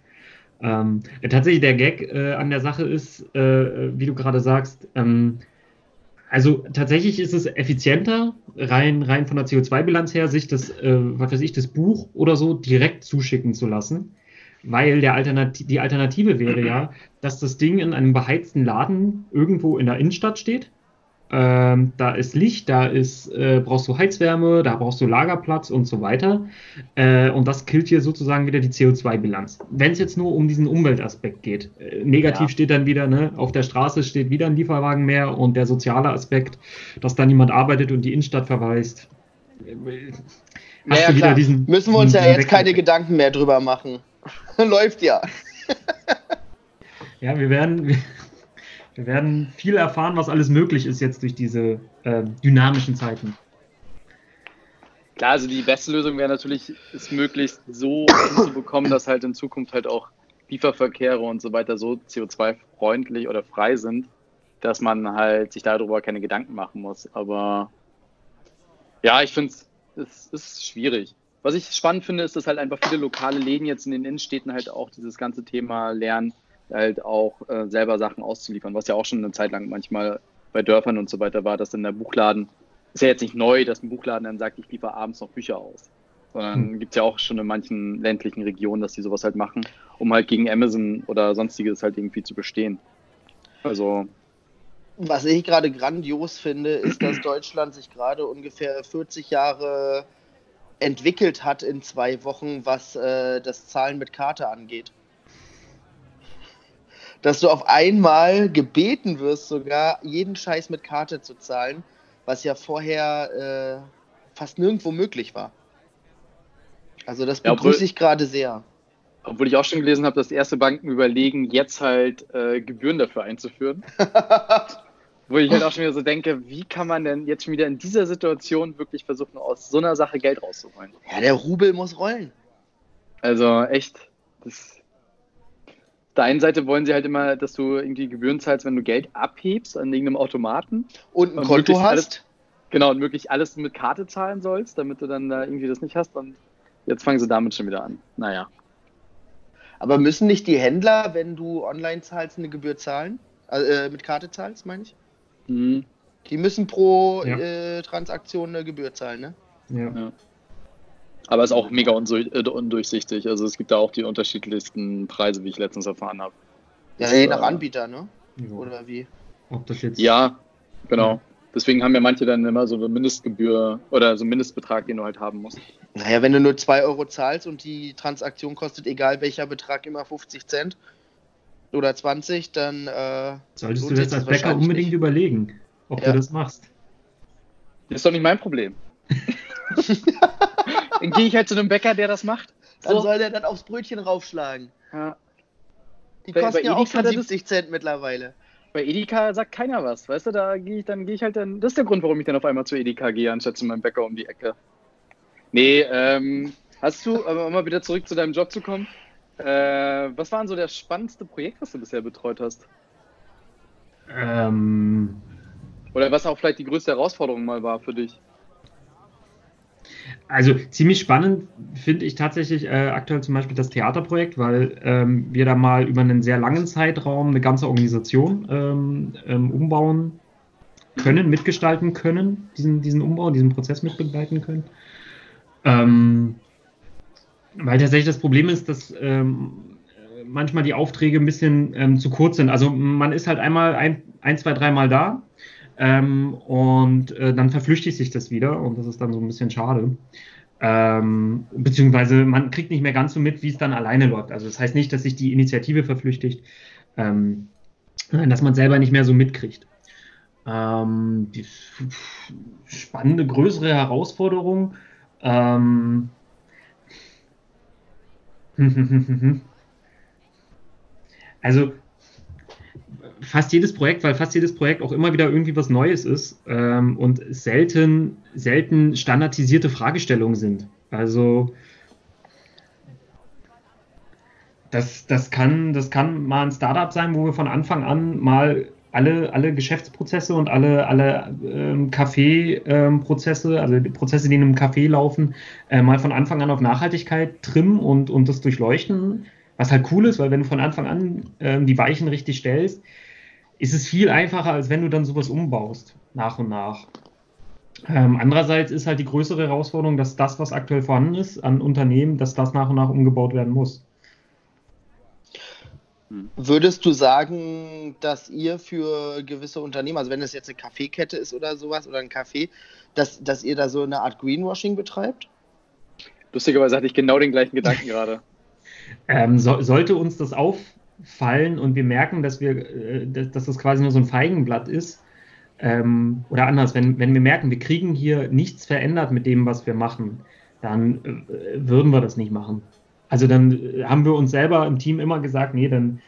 Ähm, tatsächlich der Gag äh, an der Sache ist, äh, wie du gerade sagst, ähm, also tatsächlich ist es effizienter, rein, rein von der CO2-Bilanz her, sich das, äh, was weiß ich, das Buch oder so direkt zuschicken zu lassen. Weil der Alternati die Alternative wäre ja, dass das Ding in einem beheizten Laden irgendwo in der Innenstadt steht. Ähm, da ist Licht, da ist, äh, brauchst du Heizwärme, da brauchst du Lagerplatz und so weiter. Äh, und das killt hier sozusagen wieder die CO2-Bilanz. Wenn es jetzt nur um diesen Umweltaspekt geht. Äh, negativ Ja. steht dann wieder, ne, auf der Straße steht wieder ein Lieferwagen mehr und der soziale Aspekt, dass da niemand arbeitet und die Innenstadt verweist. Naja, klar. diesen, Müssen wir uns ja jetzt keine Gedanken mehr drüber machen. Läuft ja. Ja, wir werden, wir, werden viel erfahren, was alles möglich ist jetzt durch diese äh, dynamischen Zeiten. klar, also die beste Lösung wäre natürlich, es möglichst so hinzubekommen, dass halt in Zukunft halt auch Lieferverkehre und so weiter so CO2-freundlich oder frei sind, dass man halt sich darüber keine Gedanken machen muss. Aber ja, ich finde es ist schwierig. Was ich spannend finde, ist, dass halt einfach viele lokale Läden jetzt in den Innenstädten halt auch dieses ganze Thema lernen, halt auch äh, selber Sachen auszuliefern, was ja auch schon eine Zeit lang manchmal bei Dörfern und so weiter war, dass dann der Buchladen, ist ja jetzt nicht neu, dass ein Buchladen dann sagt, ich liefere abends noch Bücher aus. Sondern Hm. gibt es ja auch schon in manchen ländlichen Regionen, dass die sowas halt machen, um halt gegen Amazon oder sonstiges halt irgendwie zu bestehen. Also, Was ich gerade grandios finde, ist, dass Deutschland sich gerade ungefähr 40 Jahre entwickelt hat in zwei Wochen, was äh, das Zahlen mit Karte angeht. Dass du auf einmal gebeten wirst, sogar jeden Scheiß mit Karte zu zahlen, was ja vorher äh, fast nirgendwo möglich war. Also das Ja, begrüße obwohl- ich gerade sehr. obwohl ich auch schon gelesen habe, dass erste Banken überlegen, jetzt halt äh, Gebühren dafür einzuführen. Wo ich halt auch schon wieder so denke, wie kann man denn jetzt schon wieder in dieser Situation wirklich versuchen, aus so einer Sache Geld rauszuholen? ja, der Rubel muss rollen. Also echt, das. Auf der einen Seite wollen sie halt immer, dass du irgendwie Gebühren zahlst, wenn du Geld abhebst an irgendeinem Automaten. Und ein Und Konto hast. alles- Genau, und möglich alles mit Karte zahlen sollst, damit du dann da irgendwie das nicht hast. Und jetzt fangen sie damit schon wieder an. Naja. Aber müssen nicht die Händler, wenn du online zahlst, eine Gebühr zahlen? Also, äh, mit Karte zahlst, meine ich? Hm. Die müssen pro Ja. äh, Transaktion eine Gebühr zahlen, ne? Ja. Ja. Aber es ist auch mega äh, undurchsichtig. Also es gibt da auch die unterschiedlichsten Preise, wie ich letztens erfahren habe. Ja, je nach Anbieter, ne? Oder wie? Ob das jetzt. Ja, genau. Deswegen haben ja manche dann immer so eine Mindestgebühr oder so einen Mindestbetrag, den du halt haben musst. Naja, wenn du nur 2 Euro zahlst und die Transaktion kostet, egal welcher Betrag, immer 50 Cent oder 20, dann. Äh, Solltest du das als Bäcker unbedingt nicht. überlegen, ob ja. du das machst. Das ist doch nicht mein Problem. dann gehe ich halt zu einem Bäcker, der das macht. Dann so. soll der dann aufs Brötchen raufschlagen. Ja. Die kosten bei, bei ja auch schon 70 Cent mittlerweile bei Edeka sagt keiner was, weißt du, da gehe ich dann, gehe ich halt dann, das ist der Grund, warum ich dann auf einmal zu Edeka gehe, anstatt zu meinem Bäcker um die Ecke. Nee, ähm, hast du, um mal wieder zurück zu deinem Job zu kommen, äh, was war denn so das spannendste Projekt, was du bisher betreut hast? Ähm, Oder was auch vielleicht die größte Herausforderung mal war für dich? Also ziemlich spannend finde ich tatsächlich äh, aktuell zum Beispiel das Theaterprojekt, weil ähm, wir da mal über einen sehr langen Zeitraum eine ganze Organisation ähm, ähm, umbauen können, mitgestalten können, diesen, diesen Umbau, diesen Prozess mitbegleiten können. Ähm, weil tatsächlich das Problem ist, dass ähm, manchmal die Aufträge ein bisschen ähm, zu kurz sind. Also man ist halt einmal ein, ein zwei, dreimal da ähm, und äh, dann verflüchtigt sich das wieder und das ist dann so ein bisschen schade. Ähm, beziehungsweise man kriegt nicht mehr ganz so mit, wie es dann alleine läuft. Also das heißt nicht, dass sich die Initiative verflüchtigt, ähm, dass man selber nicht mehr so mitkriegt. Ähm, die spannende, größere Herausforderung. Ähm, also fast jedes Projekt, weil fast jedes Projekt auch immer wieder irgendwie was Neues ist ähm, und selten, selten standardisierte Fragestellungen sind. Also das, das, kann, das kann mal ein Startup sein, wo wir von Anfang an mal alle, alle Geschäftsprozesse und alle, alle ähm, Kaffeeprozesse, ähm, also die Prozesse, die in einem Café laufen, äh, mal von Anfang an auf Nachhaltigkeit trimmen und, und das durchleuchten. Was halt cool ist, weil wenn du von Anfang an ähm, die Weichen richtig stellst, ist es viel einfacher, als wenn du dann sowas umbaust, nach und nach. Ähm, andererseits ist halt die größere Herausforderung, dass das, was aktuell vorhanden ist an Unternehmen, dass das nach und nach umgebaut werden muss. Würdest du sagen, dass ihr für gewisse Unternehmen, also wenn es jetzt eine Kaffeekette ist oder sowas oder ein Café, dass, dass ihr da so eine Art Greenwashing betreibt? Lustigerweise hatte ich genau den gleichen Gedanken gerade. Ähm, so, sollte uns das auf, fallen und wir merken, dass wir, äh, dass das quasi nur so ein Feigenblatt ist, ähm, oder anders, wenn, wenn wir merken, wir kriegen hier nichts verändert mit dem, was wir machen, dann äh, würden wir das nicht machen. Also dann äh, haben wir uns selber im Team immer gesagt, nee, dann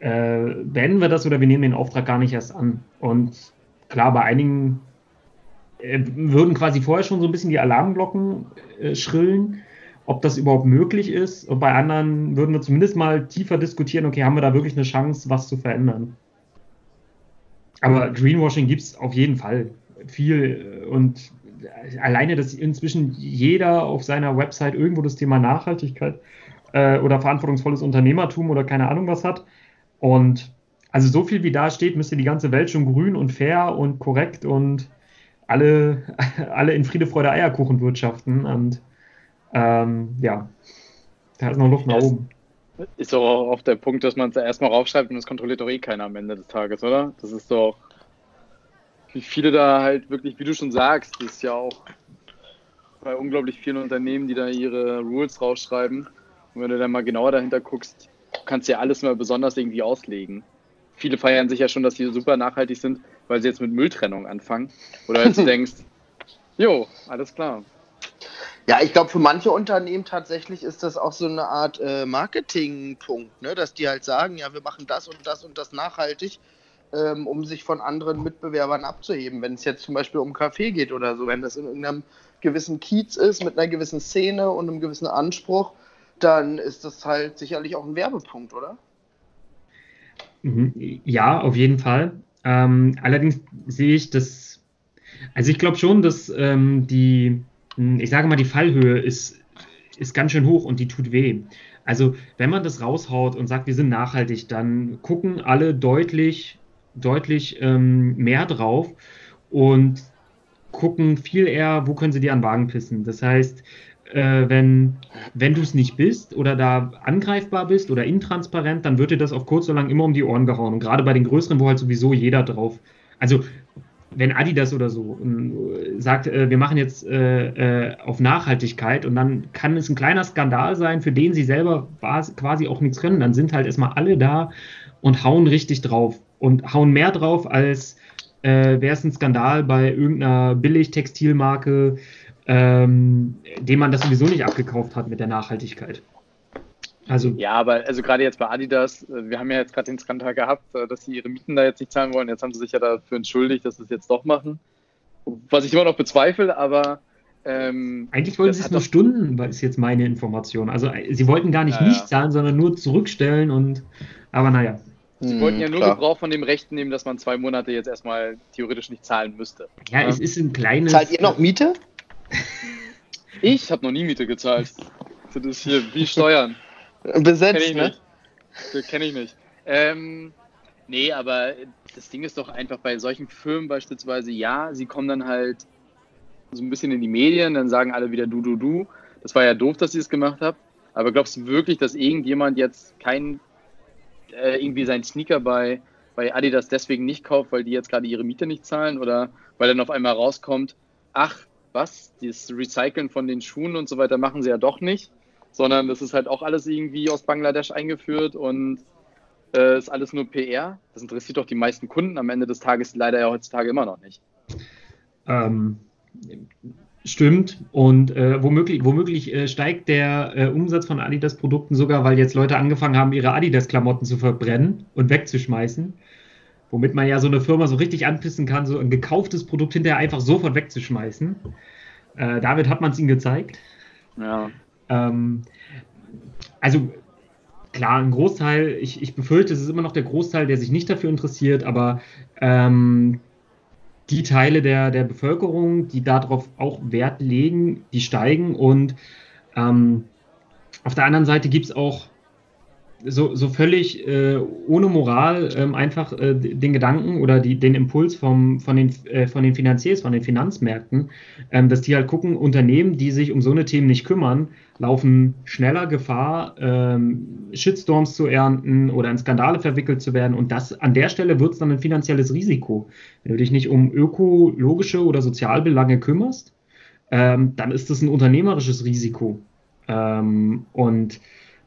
äh, beenden wir das oder wir nehmen den Auftrag gar nicht erst an. Und klar, bei einigen äh, würden quasi vorher schon so ein bisschen die Alarmglocken äh, schrillen ob das überhaupt möglich ist. Und bei anderen würden wir zumindest mal tiefer diskutieren, okay, haben wir da wirklich eine Chance, was zu verändern. Aber Greenwashing gibt es auf jeden Fall viel. Und alleine, dass inzwischen jeder auf seiner Website irgendwo das Thema Nachhaltigkeit äh, oder verantwortungsvolles Unternehmertum oder keine Ahnung was hat. Und also so viel wie da steht, müsste die ganze Welt schon grün und fair und korrekt und alle, alle in Friede, Freude, Eierkuchen wirtschaften. Und ähm, ja, da ist noch Luft nach oben. Ist doch auch auf der Punkt, dass man es erstmal raufschreibt und das kontrolliert doch eh keiner am Ende des Tages, oder? Das ist doch, wie viele da halt wirklich, wie du schon sagst, das ist ja auch bei unglaublich vielen Unternehmen, die da ihre Rules rausschreiben. Und wenn du dann mal genauer dahinter guckst, kannst du ja alles mal besonders irgendwie auslegen. Viele feiern sich ja schon, dass sie super nachhaltig sind, weil sie jetzt mit Mülltrennung anfangen. Oder als du denkst, jo, alles klar. Ja, ich glaube, für manche Unternehmen tatsächlich ist das auch so eine Art äh, Marketingpunkt, ne? dass die halt sagen, ja, wir machen das und das und das nachhaltig, ähm, um sich von anderen Mitbewerbern abzuheben. Wenn es jetzt zum Beispiel um Kaffee geht oder so, wenn das in irgendeinem gewissen Kiez ist, mit einer gewissen Szene und einem gewissen Anspruch, dann ist das halt sicherlich auch ein Werbepunkt, oder? Mhm. Ja, auf jeden Fall. Ähm, allerdings sehe ich das, also ich glaube schon, dass ähm, die ich sage mal, die Fallhöhe ist, ist ganz schön hoch und die tut weh. Also, wenn man das raushaut und sagt, wir sind nachhaltig, dann gucken alle deutlich, deutlich ähm, mehr drauf und gucken viel eher, wo können sie dir an Wagen pissen. Das heißt, äh, wenn, wenn du es nicht bist oder da angreifbar bist oder intransparent, dann wird dir das auf kurz oder lang immer um die Ohren gehauen. Und gerade bei den größeren, wo halt sowieso jeder drauf. Also wenn Adidas oder so äh, sagt, äh, wir machen jetzt äh, äh, auf Nachhaltigkeit und dann kann es ein kleiner Skandal sein, für den sie selber quasi auch nichts können, dann sind halt erstmal alle da und hauen richtig drauf und hauen mehr drauf, als wäre es ein Skandal bei irgendeiner Billig-Textilmarke, ähm, dem man das sowieso nicht abgekauft hat mit der Nachhaltigkeit. Also, ja, aber also gerade jetzt bei Adidas, äh, wir haben ja jetzt gerade den Skandal gehabt, äh, dass sie ihre Mieten da jetzt nicht zahlen wollen. Jetzt haben sie sich ja dafür entschuldigt, dass sie es jetzt doch machen. Was ich immer noch bezweifle, aber. Ähm, Eigentlich wollen sie es nur Stunden, ist jetzt meine Information. Also äh, sie wollten gar nicht ja, nicht zahlen, sondern nur zurückstellen und. Aber naja. Sie hm, wollten ja nur klar. Gebrauch von dem Recht nehmen, dass man zwei Monate jetzt erstmal theoretisch nicht zahlen müsste. Ja, ja. es ist ein kleines. Zahlt ihr noch Miete? Ich habe noch nie Miete gezahlt. Das ist hier wie Steuern. Besetzt, kenn ich ne? Nicht. Kenne ich nicht. Ähm, nee, aber das Ding ist doch einfach bei solchen Firmen beispielsweise, ja, sie kommen dann halt so ein bisschen in die Medien, dann sagen alle wieder du, du, du. Das war ja doof, dass sie es gemacht habt. Aber glaubst du wirklich, dass irgendjemand jetzt kein äh, irgendwie seinen Sneaker bei, bei Adidas deswegen nicht kauft, weil die jetzt gerade ihre Miete nicht zahlen oder weil dann auf einmal rauskommt, ach, was, das Recyceln von den Schuhen und so weiter machen sie ja doch nicht sondern das ist halt auch alles irgendwie aus Bangladesch eingeführt und äh, ist alles nur PR. Das interessiert doch die meisten Kunden am Ende des Tages leider ja heutzutage immer noch nicht. Ähm, stimmt. Und äh, womöglich, womöglich äh, steigt der äh, Umsatz von Adidas-Produkten sogar, weil jetzt Leute angefangen haben, ihre Adidas-Klamotten zu verbrennen und wegzuschmeißen. Womit man ja so eine Firma so richtig anpissen kann, so ein gekauftes Produkt hinterher einfach sofort wegzuschmeißen. Äh, damit hat man es ihnen gezeigt. Ja. Ähm, also klar, ein Großteil, ich, ich befürchte, es ist immer noch der Großteil, der sich nicht dafür interessiert, aber ähm, die Teile der, der Bevölkerung, die darauf auch Wert legen, die steigen und ähm, auf der anderen Seite gibt es auch so, so völlig äh, ohne Moral ähm, einfach äh, den Gedanken oder die, den Impuls vom, von, den, äh, von den Finanziers, von den Finanzmärkten, ähm, dass die halt gucken, Unternehmen, die sich um so eine Themen nicht kümmern, laufen schneller Gefahr, ähm, Shitstorms zu ernten oder in Skandale verwickelt zu werden. Und das an der Stelle wird es dann ein finanzielles Risiko. Wenn du dich nicht um ökologische oder Sozialbelange kümmerst, ähm, dann ist das ein unternehmerisches Risiko. Ähm, und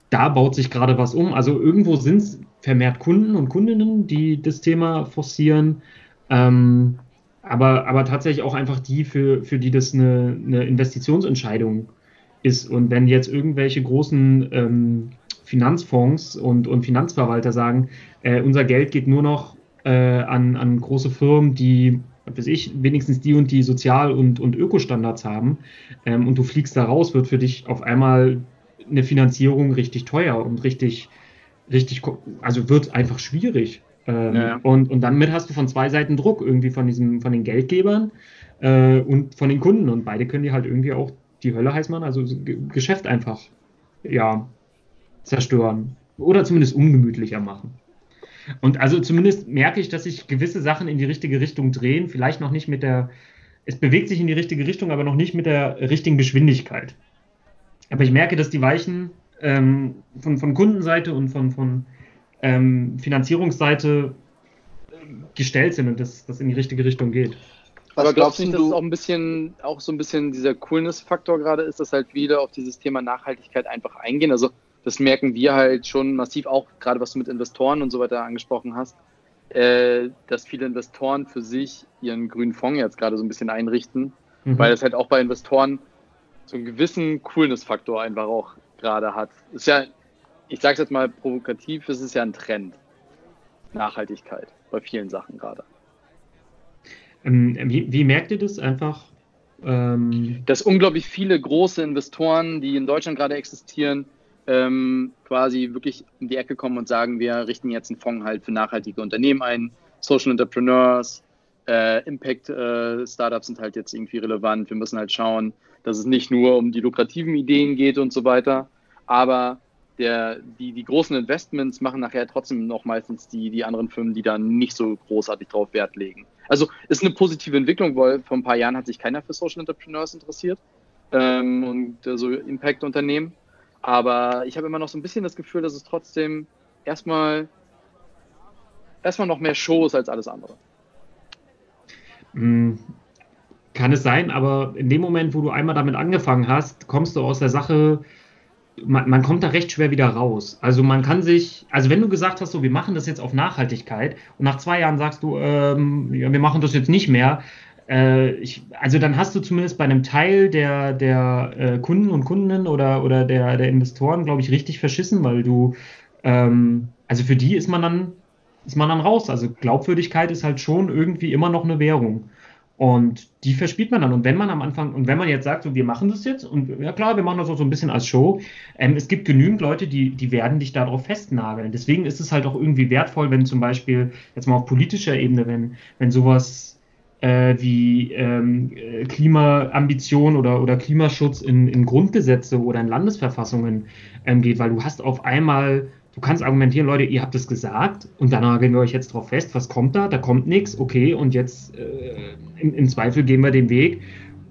da baut sich gerade was um. Also irgendwo sind es vermehrt Kunden und Kundinnen, die das Thema forcieren. Ähm, aber, aber tatsächlich auch einfach die, für, für die das eine, eine Investitionsentscheidung ist. Und wenn jetzt irgendwelche großen ähm, Finanzfonds und, und Finanzverwalter sagen, äh, unser Geld geht nur noch äh, an, an große Firmen, die, weiß ich, wenigstens die und die Sozial- und, und Ökostandards haben, ähm, und du fliegst da raus, wird für dich auf einmal eine Finanzierung richtig teuer und richtig, richtig, also wird einfach schwierig. Ähm, ja. und, und damit hast du von zwei Seiten Druck, irgendwie von diesem, von den Geldgebern äh, und von den Kunden. Und beide können dir halt irgendwie auch die Hölle heißt man, also Geschäft einfach, ja, zerstören. Oder zumindest ungemütlicher machen. Und also zumindest merke ich, dass sich gewisse Sachen in die richtige Richtung drehen. Vielleicht noch nicht mit der, es bewegt sich in die richtige Richtung, aber noch nicht mit der richtigen Geschwindigkeit. Aber ich merke, dass die Weichen ähm, von, von Kundenseite und von, von ähm, Finanzierungsseite gestellt sind und dass das in die richtige Richtung geht. Was Aber glaubst du nicht, dass es auch ein bisschen, auch so ein bisschen dieser Coolness-Faktor gerade ist, dass halt wieder auf dieses Thema Nachhaltigkeit einfach eingehen? Also das merken wir halt schon massiv, auch gerade was du mit Investoren und so weiter angesprochen hast, äh, dass viele Investoren für sich ihren grünen Fonds jetzt gerade so ein bisschen einrichten, mhm. weil es halt auch bei Investoren so einen gewissen Coolness-Faktor einfach auch gerade hat. Ist ja, ich sage es jetzt mal provokativ, es ist ja ein Trend. Nachhaltigkeit bei vielen Sachen gerade. Ähm, wie, wie, merkt ihr das einfach? Ähm Dass unglaublich viele große Investoren, die in Deutschland gerade existieren, ähm, quasi wirklich um die Ecke kommen und sagen, wir richten jetzt einen Fonds halt für nachhaltige Unternehmen ein, Social Entrepreneurs, äh, Impact-Startups äh, sind halt jetzt irgendwie relevant. Wir müssen halt schauen, dass es nicht nur um die lukrativen Ideen geht und so weiter, aber der, die, die großen Investments machen nachher trotzdem noch meistens die, die anderen Firmen, die dann nicht so großartig drauf Wert legen. Also ist eine positive Entwicklung, weil vor ein paar Jahren hat sich keiner für Social Entrepreneurs interessiert. ähm, und äh, so Impact-Unternehmen. Aber ich habe immer noch so ein bisschen das Gefühl, dass es trotzdem erstmal erstmal noch mehr Show ist als alles andere. Mm, kann es sein, aber in dem Moment, wo du einmal damit angefangen hast, kommst du aus der Sache, man, man, kommt da recht schwer wieder raus. Also man kann sich, also wenn du gesagt hast, so wir machen das jetzt auf Nachhaltigkeit und nach zwei Jahren sagst du, ähm, ja, wir machen das jetzt nicht mehr, äh, ich, also dann hast du zumindest bei einem Teil der, der äh, Kunden und Kundinnen oder, oder der, der Investoren, glaube ich, richtig verschissen, weil du, ähm, also für die ist man dann, ist man dann raus. Also Glaubwürdigkeit ist halt schon irgendwie immer noch eine Währung. Und die verspielt man dann. Und wenn man am Anfang, und wenn man jetzt sagt, so, wir machen das jetzt, und ja klar, wir machen das auch so ein bisschen als Show, ähm, es gibt genügend Leute, die, die werden dich darauf festnageln. Deswegen ist es halt auch irgendwie wertvoll, wenn zum Beispiel, jetzt mal auf politischer Ebene, wenn, wenn sowas äh, wie ähm, Klimaambition oder, oder Klimaschutz in, in Grundgesetze oder in Landesverfassungen ähm, geht, weil du hast auf einmal du kannst argumentieren, Leute, ihr habt es gesagt und dann nageln wir euch jetzt drauf fest, was kommt da? Da kommt nichts, okay, und jetzt äh, im, im, Zweifel gehen wir den Weg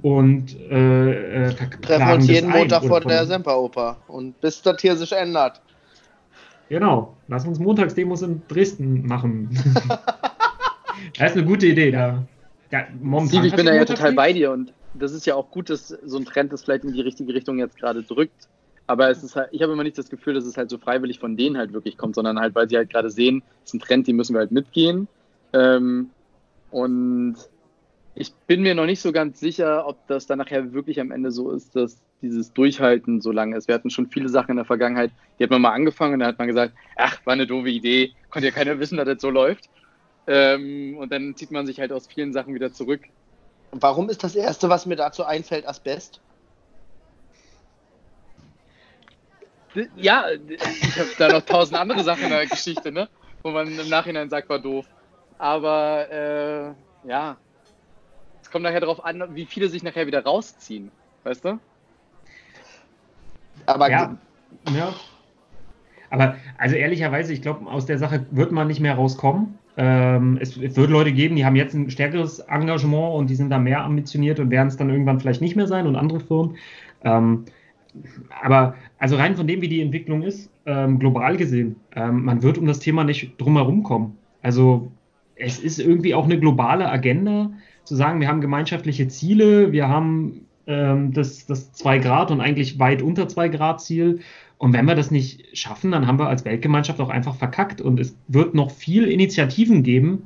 und äh, äh, treffen uns jeden Montag vor der Semperoper und bis das hier sich ändert. Genau, lass uns Montagsdemos in Dresden machen. das ist eine gute Idee. Da, ja, Steve, ich bin da ja total bei dir und das ist ja auch gut, dass so ein Trend das vielleicht in die richtige Richtung jetzt gerade drückt aber es ist halt, ich habe immer nicht das Gefühl, dass es halt so freiwillig von denen halt wirklich kommt, sondern halt, weil sie halt gerade sehen, es ist ein Trend, den müssen wir halt mitgehen. Ähm, und ich bin mir noch nicht so ganz sicher, ob das dann nachher wirklich am Ende so ist, dass dieses Durchhalten so lange ist. Wir hatten schon viele Sachen in der Vergangenheit, die hat man mal angefangen und dann hat man gesagt, ach, war eine doofe Idee, konnte ja keiner wissen, dass das so läuft. Ähm, und dann zieht man sich halt aus vielen Sachen wieder zurück. Warum ist das Erste, was mir dazu einfällt, Asbest? Ja, ich habe da noch tausend andere Sachen in der Geschichte, ne? Wo man im Nachhinein sagt, war doof. Aber äh, ja, es kommt nachher darauf an, wie viele sich nachher wieder rausziehen, weißt du? Aber ja, ja. Aber also ehrlicherweise, ich glaube, aus der Sache wird man nicht mehr rauskommen. Ähm, es, es, wird Leute geben, die haben jetzt ein stärkeres Engagement und die sind da mehr ambitioniert und werden es dann irgendwann vielleicht nicht mehr sein und andere Firmen. Ähm, aber also rein von dem, wie die Entwicklung ist, ähm, global gesehen, ähm, man wird um das Thema nicht drumherum kommen. Also es ist irgendwie auch eine globale Agenda, zu sagen, wir haben gemeinschaftliche Ziele, wir haben ähm, das, das 2 Grad und eigentlich weit unter 2 Grad Ziel. Und wenn wir das nicht schaffen, dann haben wir als Weltgemeinschaft auch einfach verkackt. Und es wird noch viel Initiativen geben,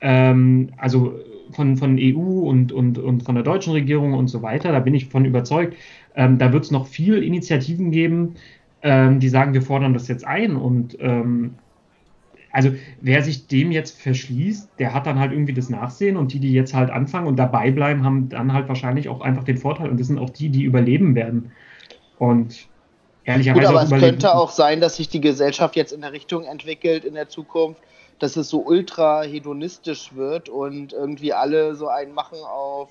ähm, also von, von EU und, und, und von der deutschen Regierung und so weiter, da bin ich von überzeugt, ähm, da wird es noch viel Initiativen geben, ähm, die sagen, wir fordern das jetzt ein. Und ähm, also wer sich dem jetzt verschließt, der hat dann halt irgendwie das Nachsehen und die, die jetzt halt anfangen und dabei bleiben, haben dann halt wahrscheinlich auch einfach den Vorteil und das sind auch die, die überleben werden. Und ehrlicherweise. Gut, aber es könnte auch sein, dass sich die Gesellschaft jetzt in der Richtung entwickelt in der Zukunft, dass es so ultra hedonistisch wird und irgendwie alle so einen machen auf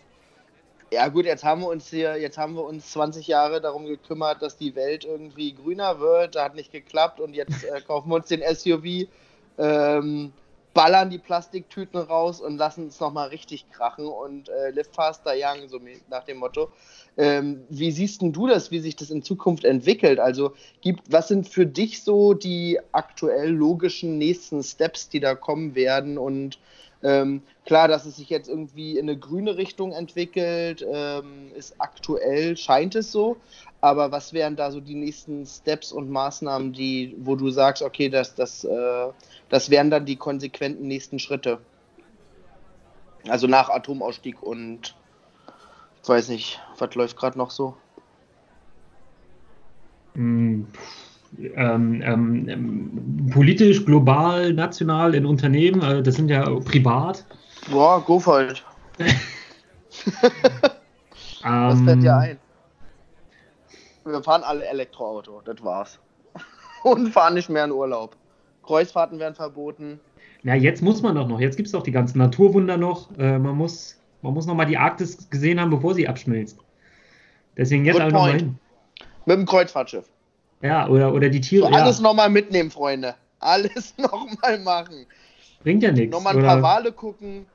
ja gut, jetzt haben wir uns hier, jetzt haben wir uns 20 Jahre darum gekümmert, dass die Welt irgendwie grüner wird. Da hat nicht geklappt und jetzt äh, kaufen wir uns den SUV, ähm, ballern die Plastiktüten raus und lassen es nochmal richtig krachen und äh, live faster young, so nach dem Motto. Ähm, wie siehst du das, wie sich das in Zukunft entwickelt? Also gibt, was sind für dich so die aktuell logischen nächsten Steps, die da kommen werden und ähm, klar, dass es sich jetzt irgendwie in eine grüne Richtung entwickelt, ähm, ist aktuell, scheint es so. Aber was wären da so die nächsten Steps und Maßnahmen, die, wo du sagst, okay, das, das, äh, das wären dann die konsequenten nächsten Schritte? Also nach Atomausstieg und ich weiß nicht, was läuft gerade noch so? Hm, ähm, ähm, politisch, global, national, in Unternehmen, äh, das sind ja privat. Boah, go for it. Was fällt dir ein? Wir fahren alle Elektroauto, das war's. Und fahren nicht mehr in Urlaub. Kreuzfahrten werden verboten. Ja, jetzt muss man doch noch. Jetzt gibt es doch die ganzen Naturwunder noch. Äh, man muss, man muss noch mal die Arktis gesehen haben, bevor sie abschmilzt. Deswegen jetzt Good alle noch mal hin. Mit dem Kreuzfahrtschiff. Ja, oder, oder die Tiere. So, alles ja. nochmal mitnehmen, Freunde. Alles nochmal machen. Bringt ja nichts. Nochmal ein oder? paar Wale gucken.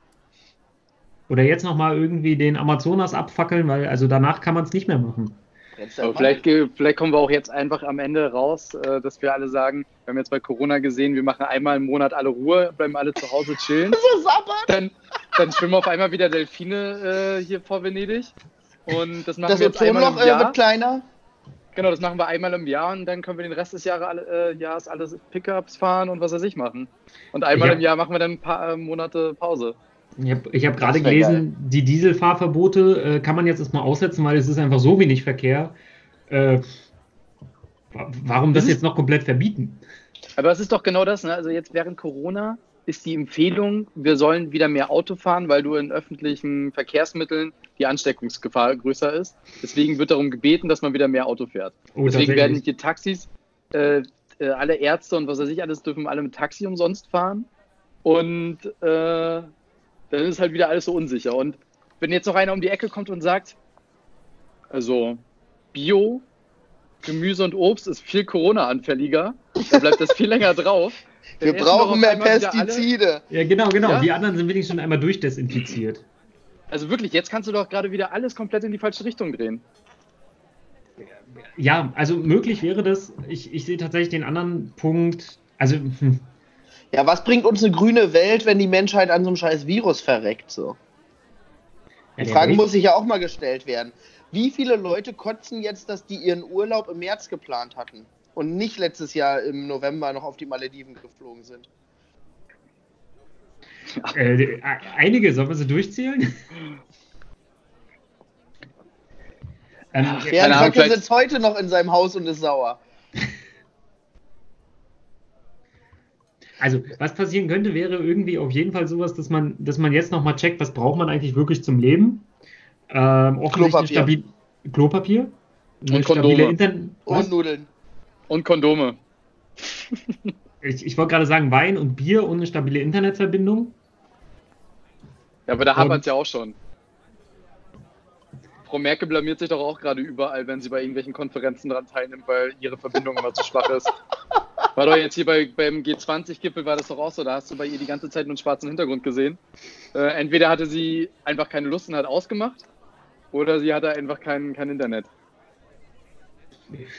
Oder jetzt nochmal irgendwie den Amazonas abfackeln, weil also danach kann man es nicht mehr machen. Aber vielleicht, vielleicht kommen wir auch jetzt einfach am Ende raus, äh, dass wir alle sagen, wir haben jetzt bei Corona gesehen, wir machen einmal im Monat alle Ruhe, bleiben alle zu Hause chillen. Dann, dann schwimmen auf einmal wieder Delfine äh, hier vor Venedig. Und das machen Das wir jetzt einmal Ozonloch im äh, Jahr. wird kleiner. Genau, das machen wir einmal im Jahr und dann können wir den Rest des Jahre, alle, äh, Jahres alles Pickups fahren und was weiß ich machen. Und einmal Ja. im Jahr machen wir dann ein paar äh, Monate Pause. Ich habe hab gerade gelesen, die Dieselfahrverbote äh, kann man jetzt erstmal aussetzen, weil es ist einfach so wenig Verkehr. Äh, wa- warum das Das jetzt noch komplett verbieten? Aber es ist doch genau das, ne? Also jetzt während Corona ist die Empfehlung, wir sollen wieder mehr Auto fahren, weil du in öffentlichen Verkehrsmitteln die Ansteckungsgefahr größer ist. Deswegen wird darum gebeten, dass man wieder mehr Auto fährt. Oh, Deswegen werden hier Taxis, äh, äh, alle Ärzte und was weiß ich alles, dürfen alle mit Taxi umsonst fahren. Und äh, dann ist halt wieder alles so unsicher. Und wenn jetzt noch einer um die Ecke kommt und sagt, also Bio, Gemüse und Obst ist viel Corona-anfälliger, dann bleibt das viel länger drauf. Wir brauchen mehr Pestizide. Ja, genau, genau. Ja? Die anderen sind wenigstens schon einmal durchdesinfiziert. Also wirklich, jetzt kannst du doch gerade wieder alles komplett in die falsche Richtung drehen. Ja, also möglich wäre das. Ich, ich sehe tatsächlich den anderen Punkt. Also, hm, Ja, was bringt uns eine grüne Welt, wenn die Menschheit an so einem scheiß Virus verreckt? So. ja, Die der Frage muss sich ja auch mal gestellt werden. Wie viele Leute kotzen jetzt, dass die ihren Urlaub im März geplant hatten und nicht letztes Jahr im November noch auf die Malediven geflogen sind? Äh, einige, sollen wir sie durchzählen? ähm, Ach, Bernd Ahnung, vielleicht- sitzt heute noch in seinem Haus und ist sauer. Also, was passieren könnte, wäre irgendwie auf jeden Fall sowas, dass man, dass man jetzt nochmal checkt, was braucht man eigentlich wirklich zum Leben. Ähm, Klopapier. stabil Klopapier. Und stabile. Intern Und? Nudeln. Und Kondome. Ich, ich wollte gerade sagen, Wein und Bier und eine stabile Internetverbindung. Ja, aber da Und- hapert es ja auch schon. Frau Merkel blamiert sich doch auch gerade überall, wenn sie bei irgendwelchen Konferenzen daran teilnimmt, weil ihre Verbindung immer zu schwach ist. War doch jetzt hier bei, beim G20-Gipfel, war das doch auch so, da hast du bei ihr die ganze Zeit nur einen schwarzen Hintergrund gesehen. Äh, entweder hatte sie einfach keine Lust und hat ausgemacht, oder sie hatte einfach kein, kein Internet.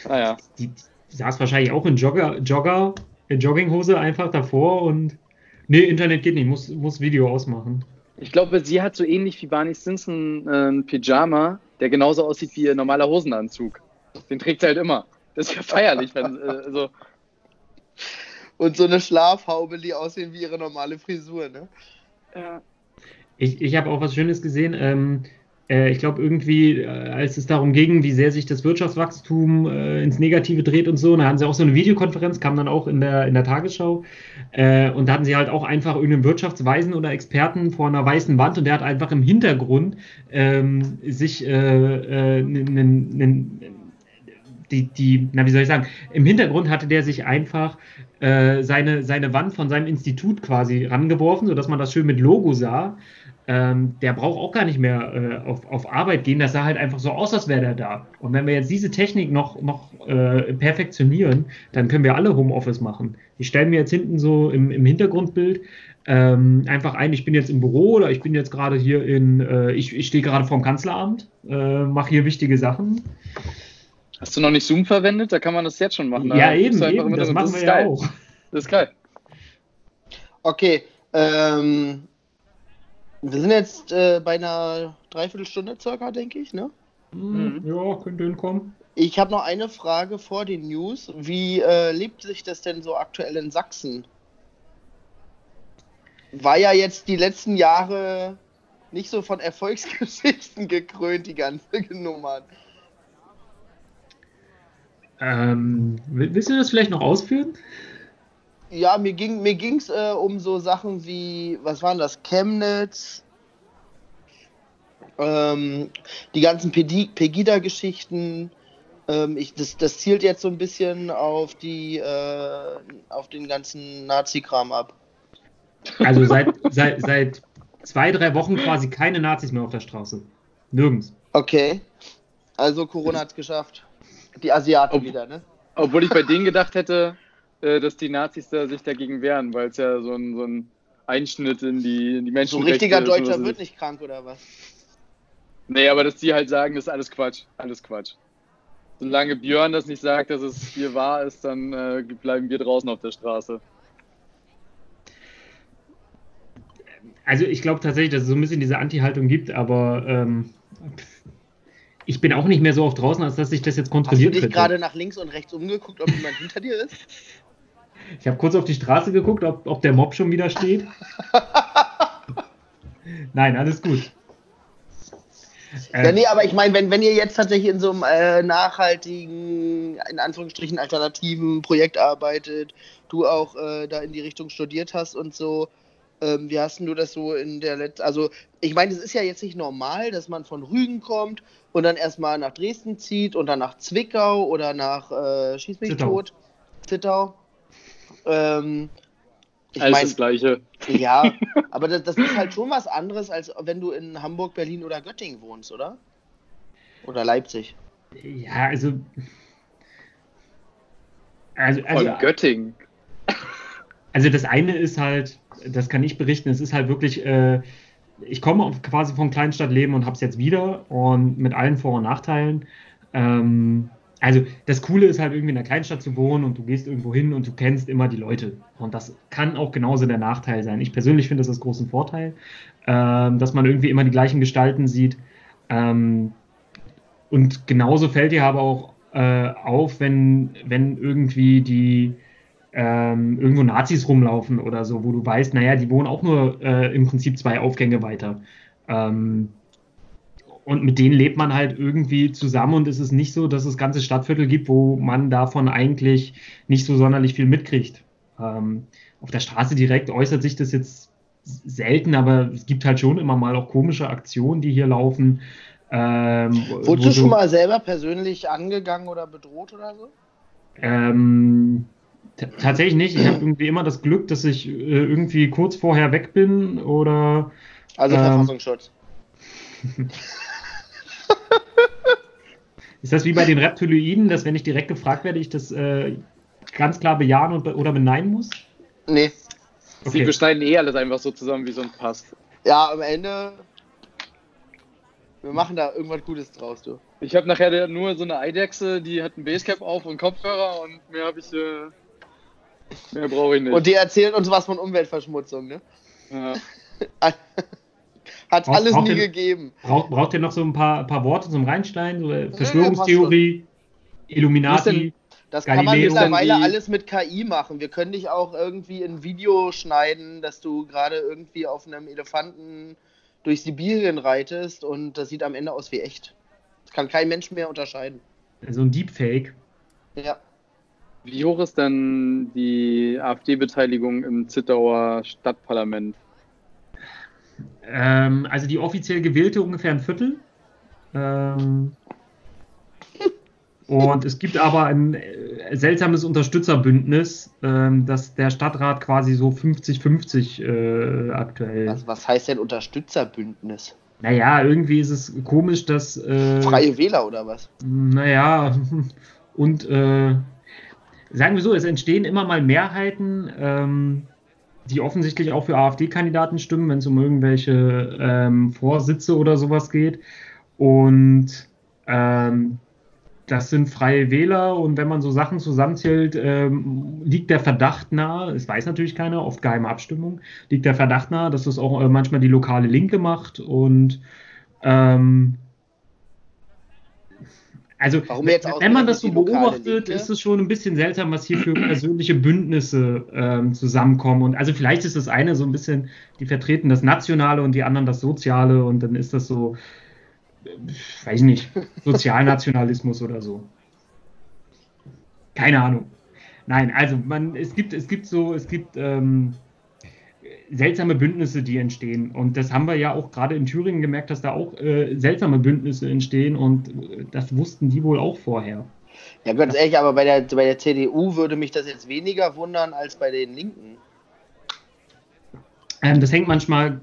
Naja. Die saß wahrscheinlich auch in Jogger, Jogger, in Jogginghose einfach davor und. Nee, Internet geht nicht, muss, muss Video ausmachen. Ich glaube, sie hat so ähnlich wie Barney Stinson äh, ein Pyjama, der genauso aussieht wie ihr normaler Hosenanzug. Den trägt sie halt immer. Das ist ja feierlich, wenn, äh, also, Und so eine Schlafhaube, die aussehen wie ihre normale Frisur, ne? ja. Ich, ich habe auch was Schönes gesehen. Ähm, äh, ich glaube, irgendwie, äh, als es darum ging, wie sehr sich das Wirtschaftswachstum äh, ins Negative dreht und so, da hatten sie auch so eine Videokonferenz, kam dann auch in der, in der Tagesschau. Äh, und da hatten sie halt auch einfach irgendeinen Wirtschaftsweisen oder Experten vor einer weißen Wand und der hat einfach im Hintergrund ähm, sich äh, äh, die, die, na, wie soll ich sagen, im Hintergrund hatte der sich einfach äh, seine, seine Wand von seinem Institut quasi rangeworfen, sodass man das schön mit Logo sah. Ähm, der braucht auch gar nicht mehr äh, auf, auf Arbeit gehen. Das sah halt einfach so aus, als wäre der da. Und wenn wir jetzt diese Technik noch, noch äh, perfektionieren, dann können wir alle Homeoffice machen. Ich stelle mir jetzt hinten so im, im Hintergrundbild ähm, einfach ein, ich bin jetzt im Büro oder ich bin jetzt gerade hier in, äh, ich, ich stehe gerade vorm Kanzleramt, äh, mache hier wichtige Sachen. Hast du noch nicht Zoom verwendet? Da kann man das jetzt schon machen. Da ja, eben, eben, das machen wir ist ja geil. auch. Das ist geil. Okay, ähm, wir sind jetzt äh, bei einer Dreiviertelstunde circa, denke ich, ne? Hm, Ja, könnte hinkommen. Ich habe noch eine Frage vor den News. Wie äh, lebt sich das denn so aktuell in Sachsen? War ja jetzt die letzten Jahre nicht so von Erfolgsgeschichten gekrönt, die ganze Nummer. Ähm, will- willst du das vielleicht noch ausführen? Ja, mir ging mir ging's äh, um so Sachen wie, was waren das, Chemnitz, ähm, die ganzen Pegida-Geschichten. Ähm, ich, das, das zielt jetzt so ein bisschen auf die, äh, auf den ganzen Nazi-Kram ab. Also seit, seit, seit zwei, drei Wochen quasi keine Nazis mehr auf der Straße. Nirgends. Okay. Also Corona hat's geschafft. Die Asiaten Ob- wieder, ne? Obwohl ich bei denen gedacht hätte, äh, dass die Nazis da sich dagegen wehren, weil es ja so ein, so ein Einschnitt in die, in die So Menschenrechte. ein richtiger Deutscher wird ich. nicht krank oder was? Nee, aber dass die halt sagen, das ist alles Quatsch. Alles Quatsch. Solange Björn das nicht sagt, dass es hier wahr ist, dann äh, bleiben wir draußen auf der Straße. Also ich glaube tatsächlich, dass es so ein bisschen diese Anti-Haltung gibt, aber ähm, ich bin auch nicht mehr so oft draußen, als dass ich das jetzt Hast du kontrolliert dich gerade nach links und rechts umgeguckt, ob jemand hinter dir ist? Ich habe kurz auf die Straße geguckt, ob, ob der Mob schon wieder steht. Nein, alles gut. Äh, Ja, nee, aber ich meine, wenn, wenn ihr jetzt tatsächlich in so einem äh, nachhaltigen, in Anführungsstrichen alternativen Projekt arbeitet, du auch äh, da in die Richtung studiert hast und so, ähm, wie hast denn du das so in der letzten, also ich meine, es ist ja jetzt nicht normal, dass man von Rügen kommt und dann erstmal nach Dresden zieht und dann nach Zwickau oder nach äh, Schieß mich Zittau. tot, Zittau. Ähm, ich Alles meine, das Gleiche. ja, aber das, das ist halt schon was anderes, als wenn du in Hamburg, Berlin oder Göttingen wohnst, oder? Oder Leipzig. ja, also. Also, Von also, Göttingen. also das eine ist halt, das kann ich berichten, es ist halt wirklich, äh, ich komme quasi vom Kleinstadtleben und habe es jetzt wieder und mit allen Vor- und Nachteilen. Ähm, also das Coole ist halt irgendwie in der Kleinstadt zu wohnen und du gehst irgendwo hin und du kennst immer die Leute. Und das kann auch genauso der Nachteil sein. Ich persönlich finde das als großen Vorteil, ähm, dass man irgendwie immer die gleichen Gestalten sieht. Ähm, und genauso fällt dir aber auch äh, auf, wenn, wenn irgendwie die ähm, irgendwo Nazis rumlaufen oder so, wo du weißt, naja, die wohnen auch nur äh, im Prinzip zwei Aufgänge weiter. Ähm, und mit denen lebt man halt irgendwie zusammen und es ist nicht so, dass es ganze Stadtviertel gibt, wo man davon eigentlich nicht so sonderlich viel mitkriegt. Ähm, auf der Straße direkt äußert sich das jetzt selten, aber es gibt halt schon immer mal auch komische Aktionen, die hier laufen. Ähm, Wurdest du schon mal selber persönlich angegangen oder bedroht oder so? Ähm, tatsächlich nicht. Ich habe irgendwie immer das Glück, dass ich äh, irgendwie kurz vorher weg bin oder Also Ähm, Verfassungsschutz. ist das wie bei den Reptiloiden, dass wenn ich direkt gefragt werde, ich das äh, ganz klar bejahen und, be- oder beneiden muss? Nee. Sie Okay. beschneiden eh alles einfach so zusammen, wie es uns passt. Ja, am Ende. Wir machen da irgendwas Gutes draus, du. Ich habe nachher nur so eine Eidechse, die hat ein Basecap auf und Kopfhörer und mehr habe ich. Äh, mehr brauche ich nicht. Und die erzählen uns was von Umweltverschmutzung, ne? ja. Hat Braucht- alles braucht nie ihr- gegeben. Braucht, braucht ihr noch so ein paar, paar Worte zum Reinstein? So, äh, Verschwörungstheorie, Illuminati? Das kann man Galileo. mittlerweile alles mit KI machen. Wir können dich auch irgendwie in Video schneiden, dass du gerade irgendwie auf einem Elefanten durch Sibirien reitest und das sieht am Ende aus wie echt. Das kann kein Mensch mehr unterscheiden. So ein Deepfake. Ja. Wie hoch ist denn die AfD-Beteiligung im Zittauer Stadtparlament? Ähm, also die offiziell gewählte ungefähr ein Viertel. Ähm, und es gibt aber ein äh, seltsames Unterstützerbündnis, ähm, dass der Stadtrat quasi so 50-50 äh, aktuell. Was, was heißt denn Unterstützerbündnis? Naja, irgendwie ist es komisch, dass. Äh, Freie Wähler oder was? Naja, und äh, sagen wir so, es entstehen immer mal Mehrheiten, ähm, die offensichtlich auch für AfD-Kandidaten stimmen, wenn es um irgendwelche ähm, Vorsitze oder sowas geht. Und ähm, das sind freie Wähler und wenn man so Sachen zusammenzählt, ähm, liegt der Verdacht nahe, es weiß natürlich keiner, oft geheime Abstimmung, liegt der Verdacht nahe, dass das auch äh, manchmal die lokale Linke macht und ähm, also wenn man das so beobachtet, Linke? ist es schon ein bisschen seltsam, was hier für persönliche Bündnisse ähm, zusammenkommen. Und also vielleicht ist das eine so ein bisschen, die vertreten das Nationale und die anderen das Soziale und dann ist das so, äh, weiß ich nicht, Sozialnationalismus oder so. Keine Ahnung. Nein, also man, es gibt, es gibt so, es gibt ähm, seltsame Bündnisse, die entstehen. Und das haben wir ja auch gerade in Thüringen gemerkt, dass da auch äh, seltsame Bündnisse entstehen und äh, das wussten die wohl auch vorher. Ja, ganz ehrlich, aber bei der, bei der CDU würde mich das jetzt weniger wundern als bei den Linken. Ähm, das hängt manchmal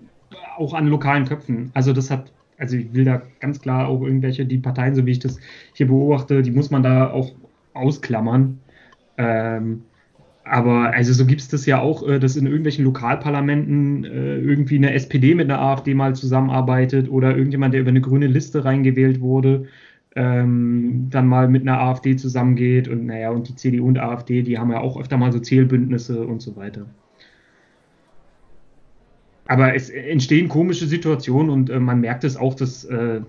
auch an lokalen Köpfen. Also das hat, also ich will da ganz klar auch irgendwelche, die Parteien, so wie ich das hier beobachte, die muss man da auch ausklammern. Ähm, aber also so gibt es das ja auch, äh, dass in irgendwelchen Lokalparlamenten äh, irgendwie eine SPD mit einer AfD mal zusammenarbeitet oder irgendjemand, der über eine grüne Liste reingewählt wurde, ähm, dann mal mit einer AfD zusammengeht und naja, und die CDU und AfD, die haben ja auch öfter mal so Zählbündnisse und so weiter. Aber es entstehen komische Situationen und äh, man merkt es auch, dass äh,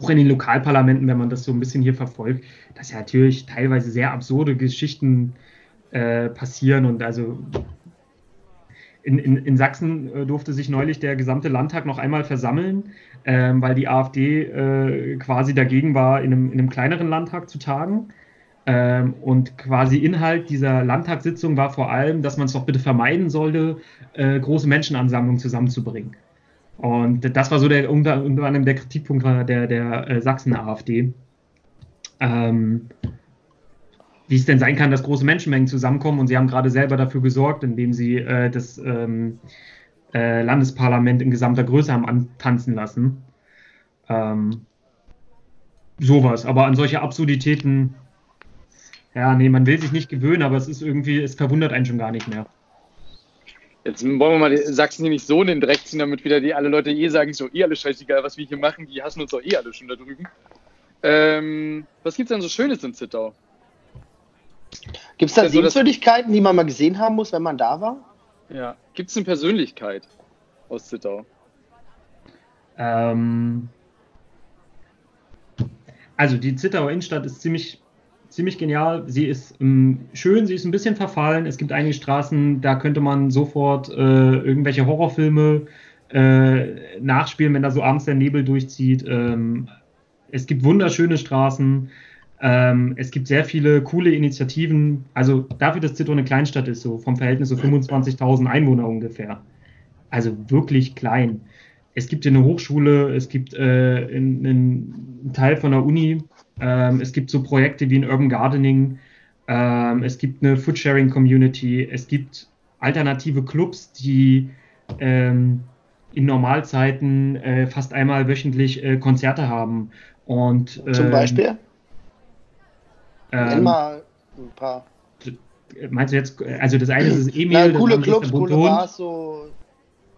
auch in den Lokalparlamenten, wenn man das so ein bisschen hier verfolgt, dass ja natürlich teilweise sehr absurde Geschichten äh, passieren und also in, in, in Sachsen äh, durfte sich neulich der gesamte Landtag noch einmal versammeln, ähm, weil die AfD äh, quasi dagegen war, in einem, in einem kleineren Landtag zu tagen. Ähm, und quasi Inhalt dieser Landtagssitzung war vor allem, dass man es doch bitte vermeiden sollte, äh, große Menschenansammlungen zusammenzubringen. Und das war so der unter, unter anderem der Kritikpunkt der, der äh, Sachsen-AfD. Ähm, wie es denn sein kann, dass große Menschenmengen zusammenkommen. Und sie haben gerade selber dafür gesorgt, indem sie äh, das ähm, äh, Landesparlament in gesamter Größe haben antanzen lassen. Ähm, sowas. Aber an solche Absurditäten ja, nee, man will sich nicht gewöhnen, aber es ist irgendwie, es verwundert einen schon gar nicht mehr. Jetzt wollen wir mal Sachsen hier nicht so in den Dreck ziehen, damit wieder die alle Leute eh sagen, so eh alles scheißegal, was wir hier machen, die hassen uns doch eh alle schon da drüben. Ähm, was gibt's denn so Schönes in Zittau? Gibt es da also Sehenswürdigkeiten, die man mal gesehen haben muss, wenn man da war? Ja. Gibt es eine Persönlichkeit aus Zittau? Ähm, also die Zittauer Innenstadt ist ziemlich ziemlich genial. Sie ist ähm, schön, sie ist ein bisschen verfallen. Es gibt einige Straßen, da könnte man sofort äh, irgendwelche Horrorfilme äh, nachspielen, wenn da so abends der Nebel durchzieht. Ähm, es gibt wunderschöne Straßen. Ähm, es gibt sehr viele coole Initiativen. Also dafür, dass Zittau eine Kleinstadt ist, so vom Verhältnis so 25.000 Einwohner ungefähr. Also wirklich klein. Es gibt hier eine Hochschule, es gibt äh, einen Teil von der Uni, ähm, es gibt so Projekte wie ein Urban Gardening. Ähm, es gibt eine Foodsharing Community. Es gibt alternative Clubs, die ähm, in Normalzeiten äh, fast einmal wöchentlich äh, Konzerte haben. Und, Zum ähm? Nenn mal ein paar. Meinst du jetzt, also das eine ist das Emil, Na, coole Clubs, coole Bars, so,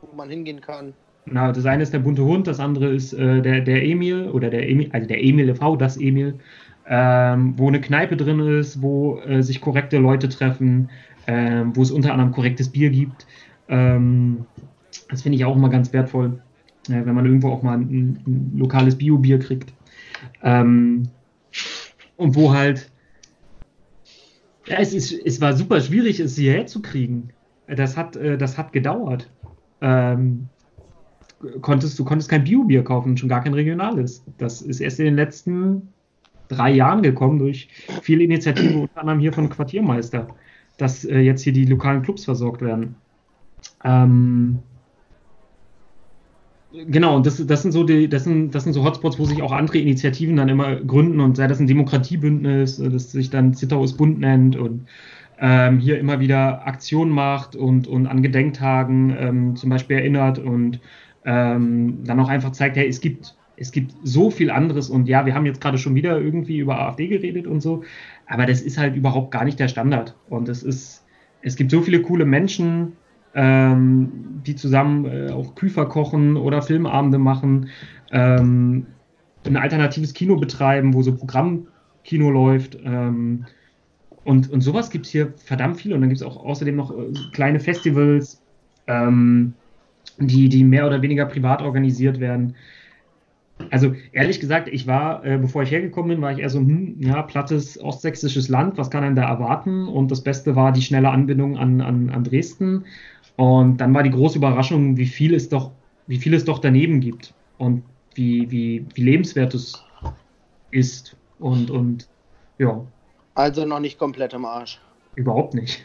wo man hingehen kann. Na, das eine ist der bunte Hund, das andere ist äh, der, der Emil oder der Emil, also der Emil e.V., das Emil, ähm, wo eine Kneipe drin ist, wo äh, sich korrekte Leute treffen, ähm, wo es unter anderem korrektes Bier gibt. Ähm, das finde ich auch immer ganz wertvoll, äh, wenn man irgendwo auch mal ein, ein lokales Bio-Bier kriegt. Ähm, und wo halt, ja, es, ist, es war super schwierig, es hierher zu kriegen. Das hat, äh, das hat gedauert. Ähm, konntest, du konntest kein Bio-Bier kaufen, schon gar kein regionales. Das ist erst in den letzten drei Jahren gekommen durch viele Initiativen, unter anderem hier von Quartiermeister, dass äh, jetzt hier die lokalen Clubs versorgt werden. Ähm, genau, das, das, sind so die, das, sind, das sind so Hotspots, wo sich auch andere Initiativen dann immer gründen und sei das ein Demokratiebündnis, äh, das sich dann Zittaues Bund nennt und ähm, hier immer wieder Aktionen macht und, und an Gedenktagen ähm, zum Beispiel erinnert und ähm, dann auch einfach zeigt, hey, es gibt, es gibt so viel anderes und ja, wir haben jetzt gerade schon wieder irgendwie über AfD geredet und so, aber das ist halt überhaupt gar nicht der Standard. Und es ist, es gibt so viele coole Menschen, ähm, die zusammen äh, auch Küfer kochen oder Filmabende machen, ähm, ein alternatives Kino betreiben, wo so Programmkino läuft. Ähm, und, und sowas gibt es hier verdammt viel. Und dann gibt es auch außerdem noch äh, kleine Festivals. Ähm, die, die mehr oder weniger privat organisiert werden. Also ehrlich gesagt, ich war, äh, bevor ich hergekommen bin, war ich eher so, hm, ja, plattes ostsächsisches Land, was kann einem da erwarten? Und das Beste war die schnelle Anbindung an, an, an Dresden. Und dann war die große Überraschung, wie viel es doch, wie viel es doch daneben gibt und wie, wie, wie lebenswert es ist. Und, und ja. Also noch nicht komplett im Arsch. Überhaupt nicht.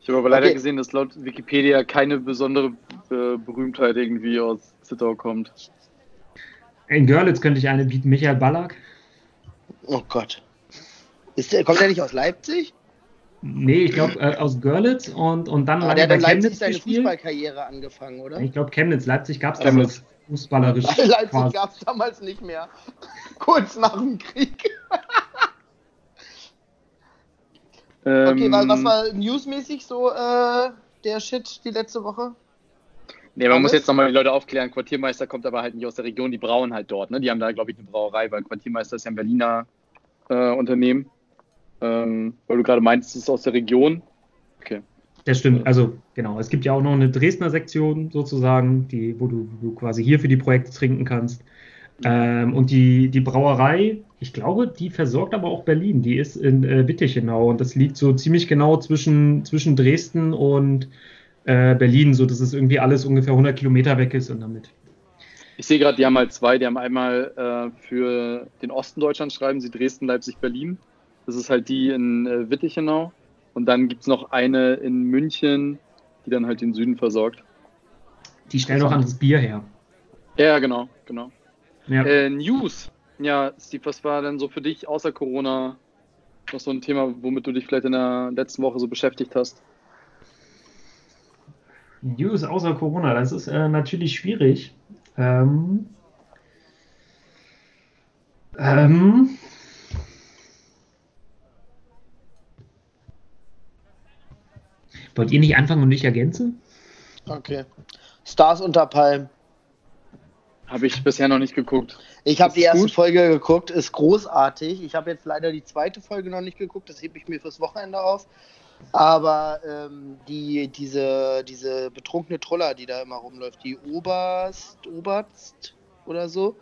Ich habe aber leider okay. gesehen, dass laut Wikipedia keine besondere äh, Berühmtheit irgendwie aus Zittau kommt. In Görlitz könnte ich eine bieten, Michael Ballack. Oh Gott. Ist der, kommt der nicht aus Leipzig? Nee, ich glaube äh, aus Görlitz und, und dann Aber der hat in Leipzig seine Fußballkarriere angefangen, oder? Ich glaube Chemnitz, Leipzig gab es damals fußballerisch. Leipzig gab es damals nicht mehr. Kurz nach dem Krieg. Okay, wa- was Ähm, war newsmäßig so äh, der Shit die letzte Woche? Nee, man muss Alles? jetzt nochmal die Leute aufklären. Quartiermeister kommt aber halt nicht aus der Region, die brauen halt dort. Ne? Die haben da, glaube ich, eine Brauerei, weil Quartiermeister ist ja ein Berliner äh, Unternehmen. Ähm, weil du gerade meinst, es ist aus der Region. Okay. Das stimmt. Also, genau. Es gibt ja auch noch eine Dresdner Sektion sozusagen, die, wo du, du quasi hier für die Projekte trinken kannst. Ähm, und die, die Brauerei, ich glaube, die versorgt aber auch Berlin. Die ist in äh, Wittichenau und das liegt so ziemlich genau zwischen, zwischen Dresden und äh, Berlin, so dass es irgendwie alles ungefähr 100 Kilometer weg ist und damit. Ich sehe gerade, die haben halt zwei. Die haben einmal äh, für den Osten Deutschlands schreiben sie Dresden, Leipzig, Berlin. Das ist halt die in äh, Wittichenau. Und dann gibt es noch eine in München, die dann halt den Süden versorgt. Die stellen auch anderes Bier her. Ja, genau, genau. Ja. Äh, News. Ja, Steve, was war denn so für dich außer Corona noch so ein Thema, womit du dich vielleicht in der letzten Woche so beschäftigt hast? News außer Corona, das ist äh, natürlich schwierig. Ähm, ähm, wollt ihr nicht anfangen und ich ergänze? Okay. Stars unter Palm. Habe ich bisher noch nicht geguckt. Ich habe die erste gut? Folge geguckt, ist großartig. Ich habe jetzt leider die zweite Folge noch nicht geguckt, das hebe ich mir fürs Wochenende auf. Aber ähm, die, diese, diese betrunkene Troller, die da immer rumläuft, die Oberst, Oberst oder so,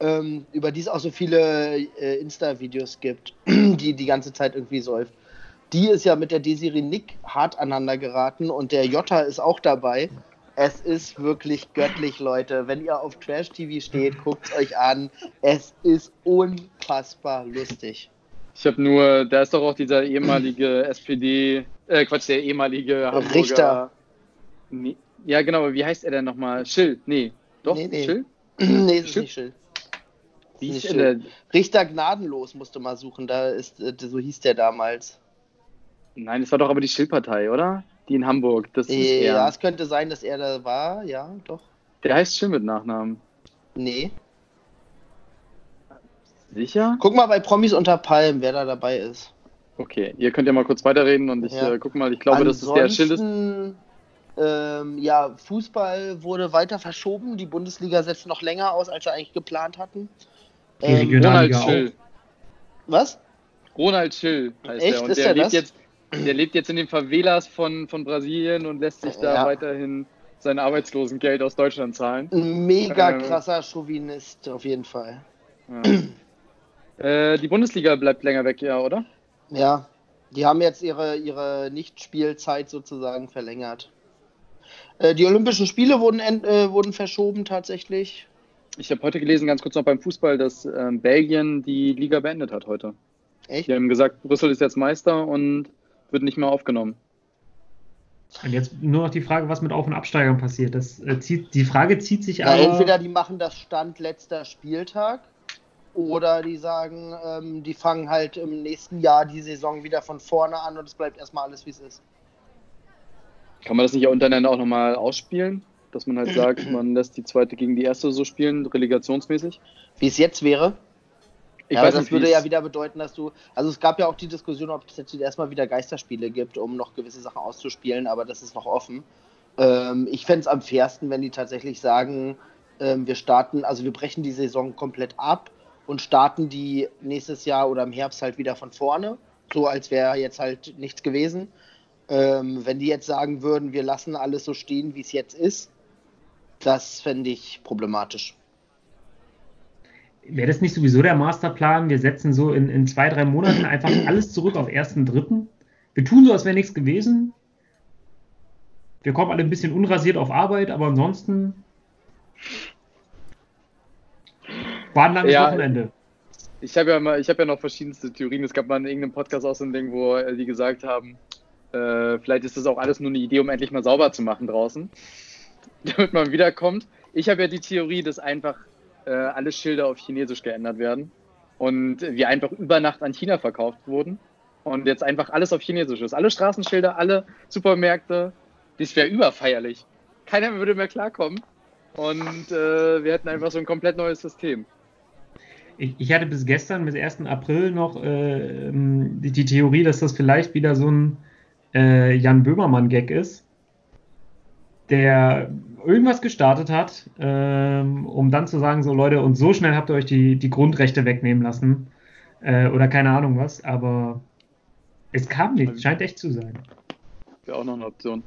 ähm, über die es auch so viele äh, Insta-Videos gibt, die die ganze Zeit irgendwie säuft. Die ist ja mit der Desiree Nick hart aneinander geraten und der Jota ist auch dabei. Es ist wirklich göttlich, Leute. Wenn ihr auf Trash-TV steht, guckt es euch an. Es ist unfassbar lustig. Ich habe nur, da ist doch auch dieser ehemalige SPD, äh, Quatsch, der ehemalige Hamburger. Richter. Nee, ja, genau, aber wie heißt er denn nochmal? Schill? Nee, doch, Nee, nee. Schill? nee, es ist Schild? nicht Nicht ist denn der? Richter gnadenlos musst du mal suchen. Da ist, äh, so hieß der damals. Nein, das war doch aber die Schill-Partei, oder? Die in Hamburg. Das ist Äh, er. ja, es könnte sein, dass er da war. Ja, doch. Der heißt Schill mit Nachnamen. Nee. Sicher? Guck mal bei Promis unter Palm, wer da dabei ist. Okay, ihr könnt ja mal kurz weiterreden und ich Ja. äh, guck mal, ich glaube, dass es der Schill ist. Ansonsten, Ähm, ja, Fußball wurde weiter verschoben. Die Bundesliga setzt noch länger aus, als sie eigentlich geplant hatten. Die Ähm, Ronald Schill. was? Ronald Schill heißt Echt? er. Und Ist der der lebt das? jetzt, der lebt jetzt in den Favelas von, von Brasilien und lässt sich da Ja. weiterhin sein Arbeitslosengeld aus Deutschland zahlen. Ein mega Ähm. krasser Chauvinist, auf jeden Fall. Ja. äh, die Bundesliga bleibt länger weg, ja, oder? Ja, die haben jetzt ihre, ihre Nichtspielzeit sozusagen verlängert. Äh, die Olympischen Spiele wurden, en- äh, wurden verschoben tatsächlich. Ich habe heute gelesen, ganz kurz noch beim Fußball, dass ähm, Belgien die Liga beendet hat heute. Echt? Die haben gesagt, Brüssel ist jetzt Meister und wird nicht mehr aufgenommen. Und jetzt nur noch die Frage, was mit Auf- und Absteigern passiert. Das, äh, zieht, die Frage zieht sich Ja, entweder die machen das Stand letzter Spieltag oder die sagen, ähm, die fangen halt im nächsten Jahr die Saison wieder von vorne an und es bleibt erstmal alles, wie es ist. Kann man das nicht untereinander auch nochmal ausspielen? Dass man halt sagt, man lässt die zweite gegen die erste so spielen, relegationsmäßig? Wie es jetzt wäre. Ich ja, weiß das nicht, würde ja wieder bedeuten, dass du. Also es gab ja auch die Diskussion, ob es jetzt erstmal wieder Geisterspiele gibt, um noch gewisse Sachen auszuspielen, aber das ist noch offen. Ähm, ich fände es am fairsten, wenn die tatsächlich sagen, ähm, wir starten, also wir brechen die Saison komplett ab und starten die nächstes Jahr oder im Herbst halt wieder von vorne. So als wäre jetzt halt nichts gewesen. Ähm, wenn die jetzt sagen würden, wir lassen alles so stehen, wie es jetzt ist, das fände ich problematisch. Wäre das nicht sowieso der Masterplan? Wir setzen so in, in zwei, drei Monaten einfach alles zurück auf 1.3. Wir tun so, als wäre nichts gewesen. Wir kommen alle ein bisschen unrasiert auf Arbeit, aber ansonsten war ein langes Ja, Wochenende. Ich habe ja mal, ich habe ja noch verschiedenste Theorien. Es gab mal in irgendeinem Podcast auch so ein Ding, wo äh, die gesagt haben, äh, vielleicht ist das auch alles nur eine Idee, um endlich mal sauber zu machen draußen, damit man wiederkommt. Ich habe ja die Theorie, dass einfach äh, alle Schilder auf Chinesisch geändert werden und wir einfach über Nacht an China verkauft wurden und jetzt einfach alles auf Chinesisch ist. Alle Straßenschilder, alle Supermärkte, das wäre überfeierlich. Keiner würde mehr klarkommen und äh, wir hätten einfach so ein komplett neues System. ich, ich hatte bis gestern, bis 1. April noch äh, die, die, Theorie, dass das vielleicht wieder so ein äh, Jan Böhmermann-Gag ist, der irgendwas gestartet hat, ähm, um dann zu sagen, so Leute, und so schnell habt ihr euch die, die Grundrechte wegnehmen lassen. Äh, oder keine Ahnung was, aber es kam nicht, scheint echt zu sein. Wäre auch noch eine Option.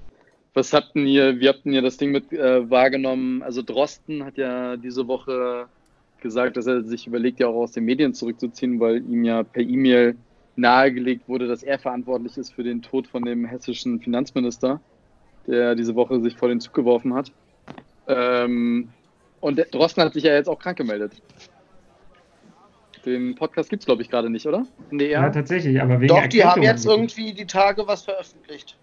Was habt ihr, wie habt ihr das Ding mit äh, wahrgenommen? Also Drosten hat ja diese Woche gesagt, dass er sich überlegt, ja auch aus den Medien zurückzuziehen, weil ihm ja per E-Mail nahegelegt wurde, dass er verantwortlich ist für den Tod von dem hessischen Finanzminister, der diese Woche sich vor den Zug geworfen hat. Ähm, und Drosten hat sich ja jetzt auch krank gemeldet. Den Podcast gibt es, glaube ich, gerade nicht, oder? Nee, ja, tatsächlich, aber wegen Doch, die haben jetzt irgendwie die Tage was veröffentlicht.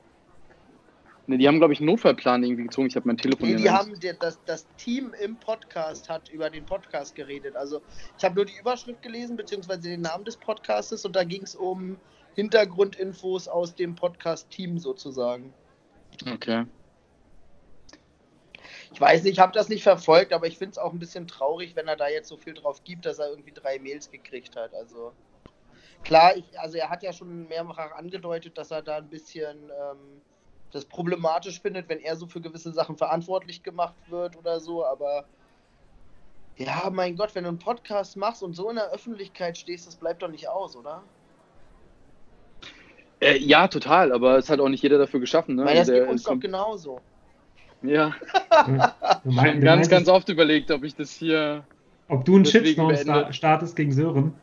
Ne, die haben, glaube ich, einen Notfallplan irgendwie gezogen. Ich habe mein Telefon. Nee, die haben das, das Team im Podcast hat über den Podcast geredet. Also ich habe nur die Überschrift gelesen, beziehungsweise den Namen des Podcastes und da ging es um Hintergrundinfos aus dem Podcast-Team sozusagen. Okay. Ich weiß nicht, ich habe das nicht verfolgt, aber ich finde es auch ein bisschen traurig, wenn er da jetzt so viel drauf gibt, dass er irgendwie drei Mails gekriegt hat. Also klar, ich, also er hat ja schon mehrfach angedeutet, dass er da ein bisschen ähm, das problematisch findet, wenn er so für gewisse Sachen verantwortlich gemacht wird oder so, aber ja, mein Gott, wenn du einen Podcast machst und so in der Öffentlichkeit stehst, das bleibt doch nicht aus, oder? Äh, ja, total, aber es hat auch nicht jeder dafür geschaffen. Ne? Weil das geht uns doch genauso. Ja. ich habe ganz, ganz oft überlegt, ob ich das hier. Ob du einen Shitstorm startest gegen Sören.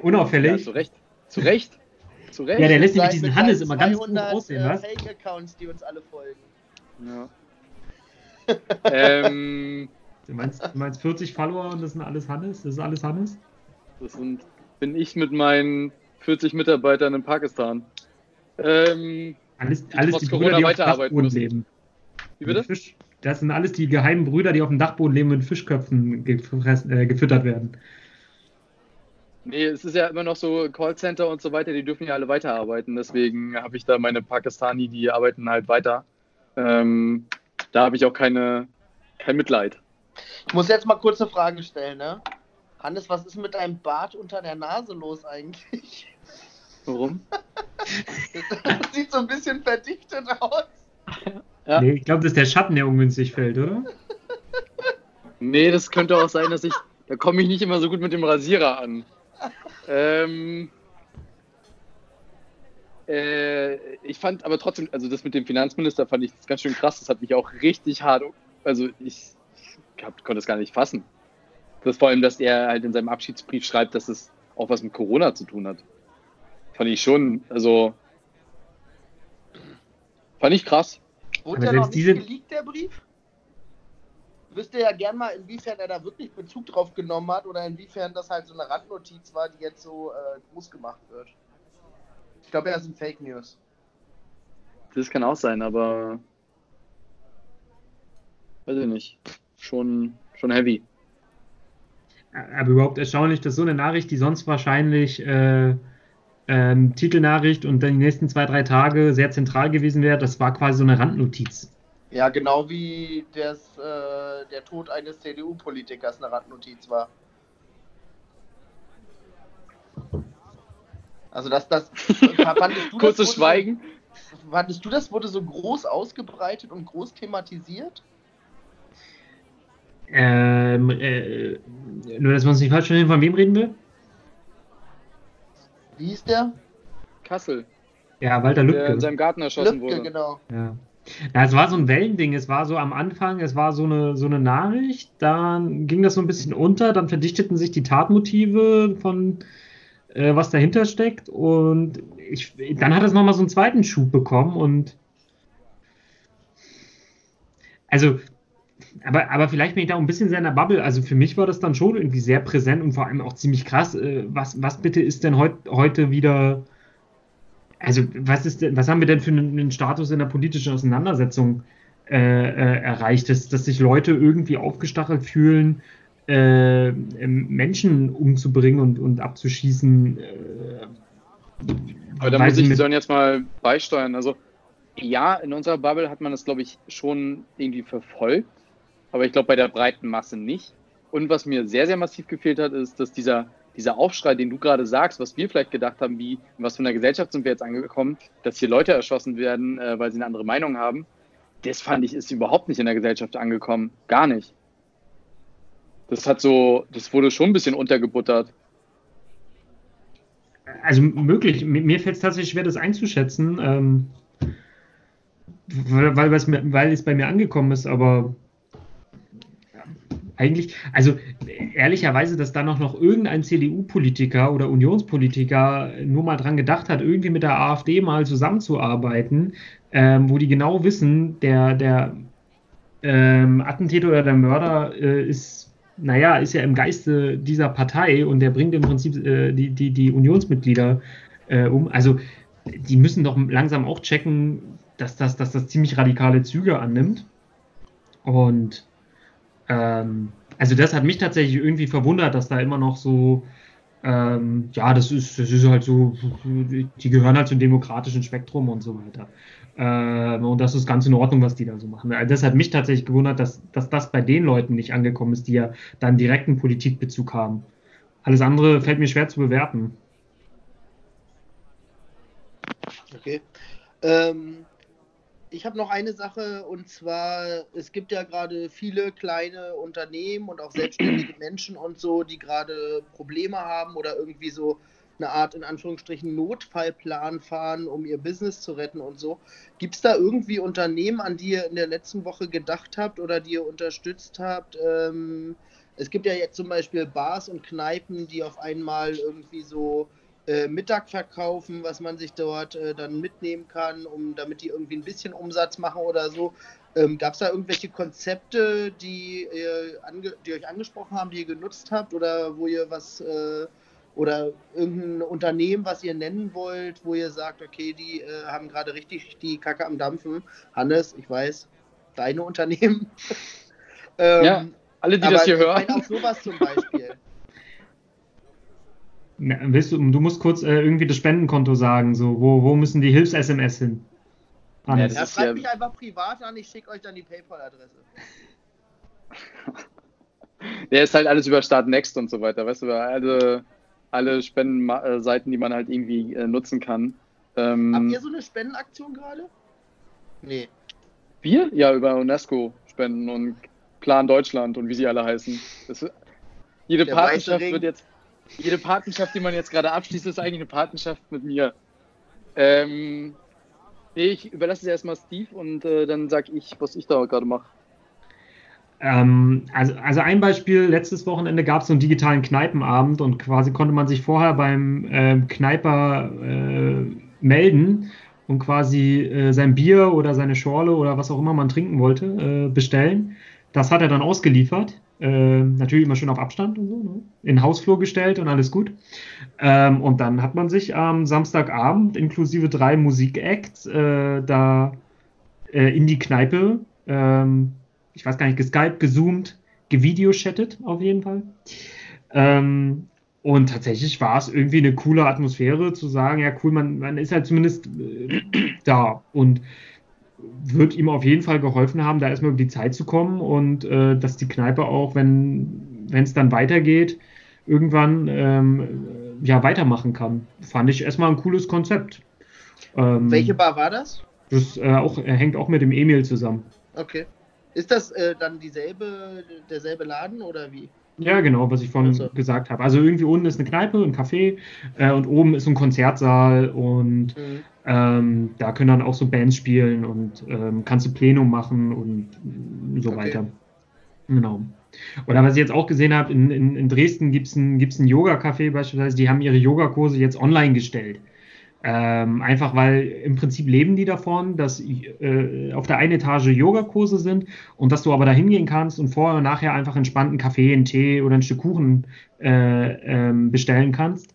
Unauffällig. Ja, zu Recht. Zu Recht. Zu Recht. Ja, der lässt nämlich diesen Hannes immer ganz gut aussehen, was? Fake-Accounts, die uns alle folgen. Ja. ähm, du, meinst, du meinst 40 Follower und das sind alles Hannes? Das ist alles Hannes? Das sind, bin ich mit meinen 40 Mitarbeitern in Pakistan. Ähm, alles, alles die Brüder, die auf Dachboden müssen. leben. Wie bitte? Fisch, das sind alles die geheimen Brüder, die auf dem Dachboden leben und mit Fischköpfen äh, gefüttert werden. Nee, es ist ja immer noch so Callcenter und so weiter, die dürfen ja alle weiterarbeiten. Deswegen habe ich da meine Pakistani, die arbeiten halt weiter. Ähm, da habe ich auch keine, kein Mitleid. Ich muss jetzt mal kurz eine Frage stellen, ne? Hannes, was ist mit deinem Bart unter der Nase los eigentlich? Warum? das sieht so ein bisschen verdichtet aus. Ja. Nee, ich glaube, das ist der Schatten, der ungünstig fällt, oder? Nee, das könnte auch sein, dass ich. Da komme ich nicht immer so gut mit dem Rasierer an. Ähm, äh, ich fand aber trotzdem, also das mit dem Finanzminister fand ich ganz schön krass. Das hat mich auch richtig hart, also ich, ich hab, konnte es gar nicht fassen. Das vor allem, dass er halt in seinem Abschiedsbrief schreibt, dass es auch was mit Corona zu tun hat. Fand ich schon, also fand ich krass. Wurde der noch nicht diese... geleakt, der Brief? wüsste ja gern mal, inwiefern er da wirklich Bezug drauf genommen hat oder inwiefern das halt so eine Randnotiz war, die jetzt so äh, groß gemacht wird. Ich glaube, er ist ein Fake News. Das kann auch sein, aber weiß ich nicht. Schon, schon heavy. Aber überhaupt erstaunlich, dass so eine Nachricht, die sonst wahrscheinlich äh, ähm, Titelnachricht und dann die nächsten zwei, drei Tage sehr zentral gewesen wäre, das war quasi so eine Randnotiz. Ja, genau wie das, äh, der Tod eines CDU-Politikers eine Randnotiz war. Also das, das fandest du Kurzes das Schweigen. Fandest du das wurde so groß ausgebreitet und groß thematisiert? Ähm, äh, nur, dass wir uns nicht falsch verstehen, von wem reden wir? Wie hieß der? Kassel. Ja, Walter Lübcke. Der in seinem Garten erschossen Lübcke, wurde. genau. Ja. Ja, es war so ein Wellending. Es war so am Anfang, es war so eine, so eine Nachricht, dann ging das so ein bisschen unter, dann verdichteten sich die Tatmotive von äh, was dahinter steckt und ich, dann hat es nochmal so einen zweiten Schub bekommen und also, aber, aber vielleicht bin ich da auch ein bisschen sehr in der Bubble. Also für mich war das dann schon irgendwie sehr präsent und vor allem auch ziemlich krass. Äh, was, was bitte ist denn heut, heute wieder also was ist denn, was haben wir denn für einen, Status in der politischen Auseinandersetzung äh, äh, erreicht, dass, dass sich Leute irgendwie aufgestachelt fühlen, äh, ähm, Menschen umzubringen und, und abzuschießen. Äh, Aber da muss ich die sollen jetzt mal beisteuern. Also ja, in unserer Bubble hat man das, glaube ich, schon irgendwie verfolgt, aber ich glaube bei der breiten Masse nicht. Und was mir sehr, sehr massiv gefehlt hat, ist, dass dieser, dieser Aufschrei, den du gerade sagst, was wir vielleicht gedacht haben, wie, in was für einer Gesellschaft sind wir jetzt angekommen, dass hier Leute erschossen werden, äh, weil sie eine andere Meinung haben, das fand ich, ist überhaupt nicht in der Gesellschaft angekommen. Gar nicht. Das hat so, das wurde schon ein bisschen untergebuttert. Also möglich, mir fällt es tatsächlich schwer, das einzuschätzen, ähm, weil, weil, weil es bei mir angekommen ist, aber eigentlich, also ehrlicherweise, dass da noch, noch irgendein CDU-Politiker oder Unionspolitiker nur mal dran gedacht hat, irgendwie mit der AfD mal zusammenzuarbeiten, ähm, wo die genau wissen, der, der ähm, Attentäter oder der Mörder äh, ist, naja, ist ja im Geiste dieser Partei und der bringt im Prinzip äh, die, die, die Unionsmitglieder äh, um. Also die müssen doch langsam auch checken, dass das, dass das ziemlich radikale Züge annimmt. Und ähm, also das hat mich tatsächlich irgendwie verwundert, dass da immer noch so, ähm, ja, das ist, das ist halt so, die gehören halt zum demokratischen Spektrum und so weiter. Ähm, und das ist ganz in Ordnung, was die da so machen. Also das hat mich tatsächlich gewundert, dass, dass das bei den Leuten nicht angekommen ist, die ja dann direkten Politikbezug haben. Alles andere fällt mir schwer zu bewerten. Okay. Ähm, ich habe noch eine Sache und zwar, es gibt ja gerade viele kleine Unternehmen und auch selbstständige Menschen und so, die gerade Probleme haben oder irgendwie so eine Art in Anführungsstrichen Notfallplan fahren, um ihr Business zu retten und so. Gibt es da irgendwie Unternehmen, an die ihr in der letzten Woche gedacht habt oder die ihr unterstützt habt? Ähm, es gibt ja jetzt zum Beispiel Bars und Kneipen, die auf einmal irgendwie so äh, Mittag verkaufen, was man sich dort äh, dann mitnehmen kann, um damit die irgendwie ein bisschen Umsatz machen oder so. Ähm, Gab es da irgendwelche Konzepte, die, die, euch angesprochen haben, die ihr genutzt habt oder wo ihr was äh, oder irgendein Unternehmen, was ihr nennen wollt, wo ihr sagt, okay, die äh, haben gerade richtig die Kacke am Dampfen. Hannes, ich weiß, deine Unternehmen. ähm, ja, alle, die das hier hören. Auch sowas zum Beispiel. Willst du, du musst kurz äh, irgendwie das Spendenkonto sagen, so, wo, wo müssen die Hilfs-SMS hin? Ja, ja, schreibt ja... mich einfach privat an, ich schicke euch dann die PayPal-Adresse. Der ist halt alles über Start Next und so weiter, weißt du, alle, alle Spendenseiten, die man halt irgendwie äh, nutzen kann. Ähm, Habt ihr so eine Spendenaktion gerade? Nee. Wir? Ja, über UNESCO spenden und Plan Deutschland und wie sie alle heißen. Das, jede Der Partnerschaft wird jetzt jede Partnerschaft, die man jetzt gerade abschließt, ist eigentlich eine Partnerschaft mit mir. Ähm, nee, ich überlasse es erstmal Steve und äh, dann sage ich, was ich da gerade mache. Ähm, also, also ein Beispiel, letztes Wochenende gab es so einen digitalen Kneipenabend und quasi konnte man sich vorher beim äh, Kneiper äh, melden und quasi äh, sein Bier oder seine Schorle oder was auch immer man trinken wollte äh, bestellen. Das hat er dann ausgeliefert. Äh, natürlich immer schön auf Abstand und so, ne? in den Hausflur gestellt und alles gut. Ähm, und dann hat man sich am Samstagabend inklusive drei Musikacts äh, da äh, in die Kneipe, ähm, ich weiß gar nicht, geskypt, gezoomt, gevideochattet auf jeden Fall. Ähm, und tatsächlich war es irgendwie eine coole Atmosphäre zu sagen, ja cool, man, man ist halt zumindest äh, da. Und wird ihm auf jeden Fall geholfen haben, da erstmal über die Zeit zu kommen und äh, dass die Kneipe auch, wenn es dann weitergeht, irgendwann ähm, ja weitermachen kann. Fand ich erstmal ein cooles Konzept. Ähm, Welche Bar war das? Das äh, auch, hängt auch mit dem Emil zusammen. Okay. Ist das äh, dann dieselbe, derselbe Laden oder wie? Ja, genau, was ich vorhin also. gesagt habe. Also irgendwie unten ist eine Kneipe, ein Café äh, und oben ist ein Konzertsaal und mhm. ähm, da können dann auch so Bands spielen und ähm, kannst du Plenum machen und so okay. weiter. Genau. Oder was ich jetzt auch gesehen habe, in, in, in Dresden gibt es ein, gibt's ein Yoga-Café beispielsweise, die haben ihre Yogakurse jetzt online gestellt. Ähm, einfach weil im Prinzip leben die davon, dass äh, auf der einen Etage Yogakurse sind und dass du aber da hingehen kannst und vorher und nachher einfach entspannt einen Kaffee, einen Tee oder ein Stück Kuchen äh, ähm, bestellen kannst.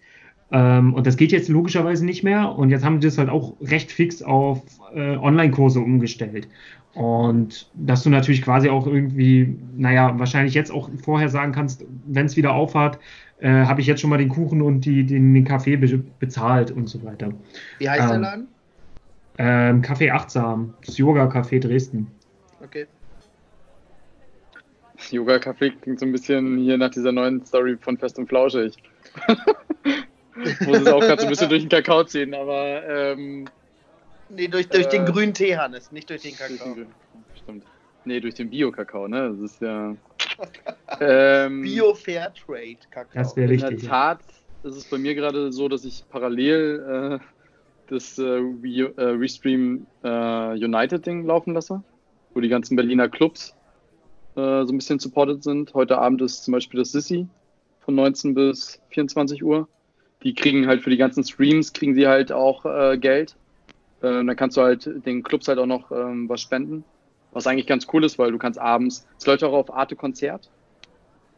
Ähm, und das geht jetzt logischerweise nicht mehr und jetzt haben die das halt auch recht fix auf äh, Online-Kurse umgestellt. Und dass du natürlich quasi auch irgendwie, naja, wahrscheinlich jetzt auch vorher sagen kannst, wenn es wieder aufhat, äh, habe ich jetzt schon mal den Kuchen und die, den, den Kaffee be bezahlt und so weiter. Wie heißt ähm, der Laden? Ähm, Kaffee Achtsam, das Yoga-Café Dresden. Okay. Yoga-Café klingt so ein bisschen hier nach dieser neuen Story von Fest und Flauschig. Muss es auch gerade so ein bisschen durch den Kakao ziehen, aber ähm, Nee, durch, durch den Äh, grünen Tee, Hannes, nicht durch den durch Kakao. den, stimmt. Nee, durch den Bio-Kakao, ne? Das ist ja. Ähm, Bio Fairtrade Kakao. Das wäre In der richtig. Tat ist es bei mir gerade so, dass ich parallel äh, das äh, Re äh, Restream äh, United Ding laufen lasse, wo die ganzen Berliner Clubs äh, so ein bisschen supported sind. Heute Abend ist zum Beispiel das Sissi von 19 bis 24 Uhr. Die kriegen halt für die ganzen Streams, kriegen sie halt auch äh, Geld. Äh, dann kannst du halt den Clubs halt auch noch ähm, was spenden. Was eigentlich ganz cool ist, weil du kannst abends, es läuft auch auf Arte Konzert.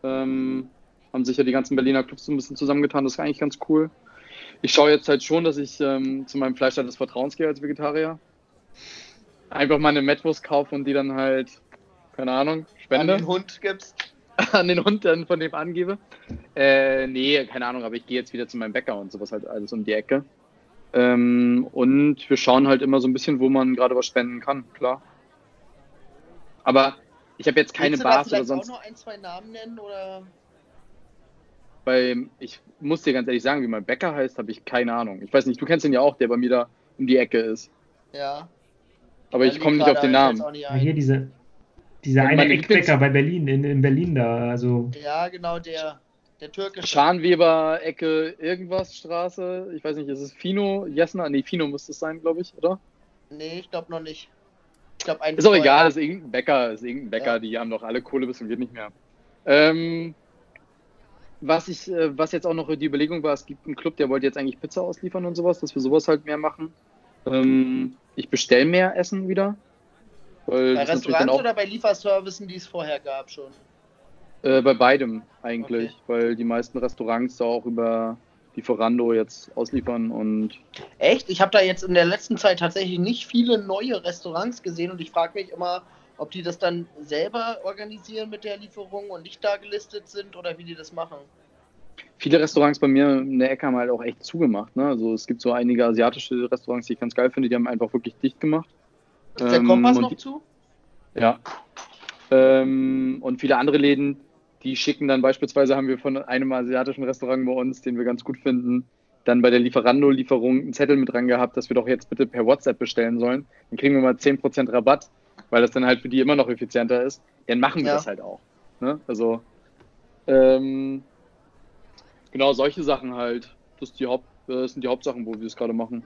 Ähm, haben sich ja die ganzen Berliner Clubs so ein bisschen zusammengetan. Das ist eigentlich ganz cool. Ich schaue jetzt halt schon, dass ich ähm, zu meinem Fleischstand des Vertrauens gehe als Vegetarier. Einfach mal eine Metwurst kaufe und die dann halt, keine Ahnung, An spende. den Hund gibst. An den Hund dann von dem angebe. Äh, nee, keine Ahnung, aber ich gehe jetzt wieder zu meinem Bäcker und sowas halt alles um die Ecke. Ähm, und wir schauen halt immer so ein bisschen, wo man gerade was spenden kann, klar. Aber ich habe jetzt keine Bars oder sonst. auch noch ein, zwei Namen nennen? Oder? Weil ich muss dir ganz ehrlich sagen, wie mein Bäcker heißt, habe ich keine Ahnung. Ich weiß nicht, du kennst den ja auch, der bei mir da um die Ecke ist. Ja. Aber ich komme nicht auf den Namen. Ja, Hier diese, dieser eine Eckbäcker bei Berlin, in, in Berlin da. Also, Ja, genau, der, der türkische. Scharnweber, Ecke, irgendwas, Straße. Ich weiß nicht, ist es Fino, Jesna? Nee, Fino müsste es sein, glaube ich, oder? Nee, ich glaube noch nicht. Ich glaube, ein Ist auch egal, ist irgendein Bäcker, ist irgendein Bäcker, Ja. die haben doch alle Kohle bis zum geht nicht mehr. Ähm, was ich, äh, was jetzt auch noch die Überlegung war, es gibt einen Club, der wollte jetzt eigentlich Pizza ausliefern und sowas, dass wir sowas halt mehr machen. Ähm, ich bestelle mehr Essen wieder. Weil Bei das Restaurants auch oder bei Lieferservicen, die es vorher gab schon? äh, bei beidem eigentlich, Okay. weil die meisten Restaurants da auch über Lieferando jetzt ausliefern und Echt? Ich habe da jetzt in der letzten Zeit tatsächlich nicht viele neue Restaurants gesehen und ich frage mich immer, ob die das dann selber organisieren mit der Lieferung und nicht da gelistet sind oder wie die das machen. viele Restaurants bei mir in der Ecke haben halt auch echt zugemacht. Ne? Also es gibt so einige asiatische Restaurants, die ich ganz geil finde, die haben einfach wirklich dicht gemacht. Ist der Ähm, Kompass und noch die- zu? Ja. Ähm, und viele andere Läden, die schicken dann beispielsweise, haben wir von einem asiatischen Restaurant bei uns, den wir ganz gut finden, dann bei der Lieferando-Lieferung einen Zettel mit dran gehabt, dass wir doch jetzt bitte per WhatsApp bestellen sollen. Dann kriegen wir mal 10% Rabatt, weil das dann halt für die immer noch effizienter ist. Dann machen wir Ja. das halt auch. Ne? Also, ähm, genau solche Sachen halt. Das, ist die Haupt, äh, das sind die Hauptsachen, wo wir es gerade machen.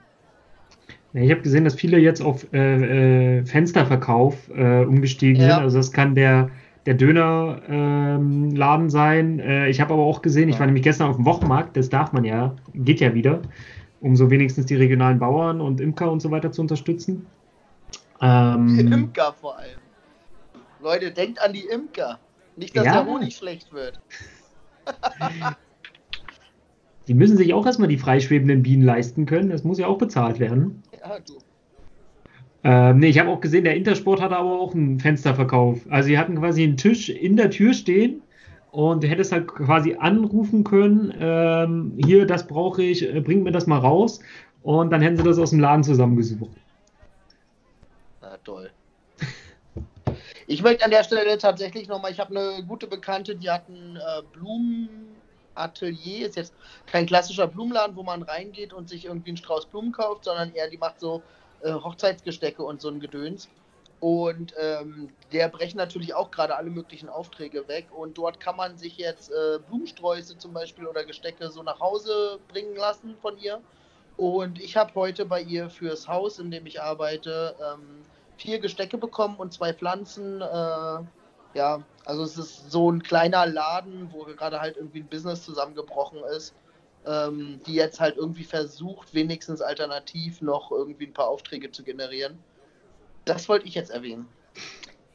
ich habe gesehen, dass viele jetzt auf äh, äh, Fensterverkauf äh, umgestiegen Ja. sind. Also das kann der, der Dönerladen sein. Äh, ich habe aber auch gesehen, ich war nämlich gestern auf dem Wochenmarkt, das darf man ja, geht ja wieder, um so wenigstens die regionalen Bauern und Imker und so weiter zu unterstützen. Die Ähm, Imker vor allem. Leute, denkt an die Imker. Nicht, dass Ja. der Honig schlecht wird. die müssen sich auch erstmal die freischwebenden Bienen leisten können. Das muss ja auch bezahlt werden. Ja, du. Ähm, nee, ich habe auch gesehen, der Intersport hatte aber auch einen Fensterverkauf. Also sie hatten quasi einen Tisch in der Tür stehen und du hättest halt quasi anrufen können, ähm, hier, das brauche ich, äh, bringt mir das mal raus. Und dann hätten sie das aus dem Laden zusammengesucht. Na toll. Ich möchte an der Stelle tatsächlich nochmal, ich habe eine gute Bekannte, die hat ein äh, Blumenatelier, ist jetzt kein klassischer Blumenladen, wo man reingeht und sich irgendwie einen Strauß Blumen kauft, sondern eher die macht so äh, Hochzeitsgestecke und so ein Gedöns. Und ähm, der brechen natürlich auch gerade alle möglichen Aufträge weg. Und dort kann man sich jetzt äh, Blumensträuße zum Beispiel oder Gestecke so nach Hause bringen lassen von ihr. Und ich habe heute bei ihr fürs Haus, in dem ich arbeite, ähm, vier Gestecke bekommen und zwei Pflanzen. Äh, ja, also es ist so ein kleiner Laden, wo gerade halt irgendwie ein Business zusammengebrochen ist, ähm, die jetzt halt irgendwie versucht, wenigstens alternativ noch irgendwie ein paar Aufträge zu generieren. Das wollte ich jetzt erwähnen.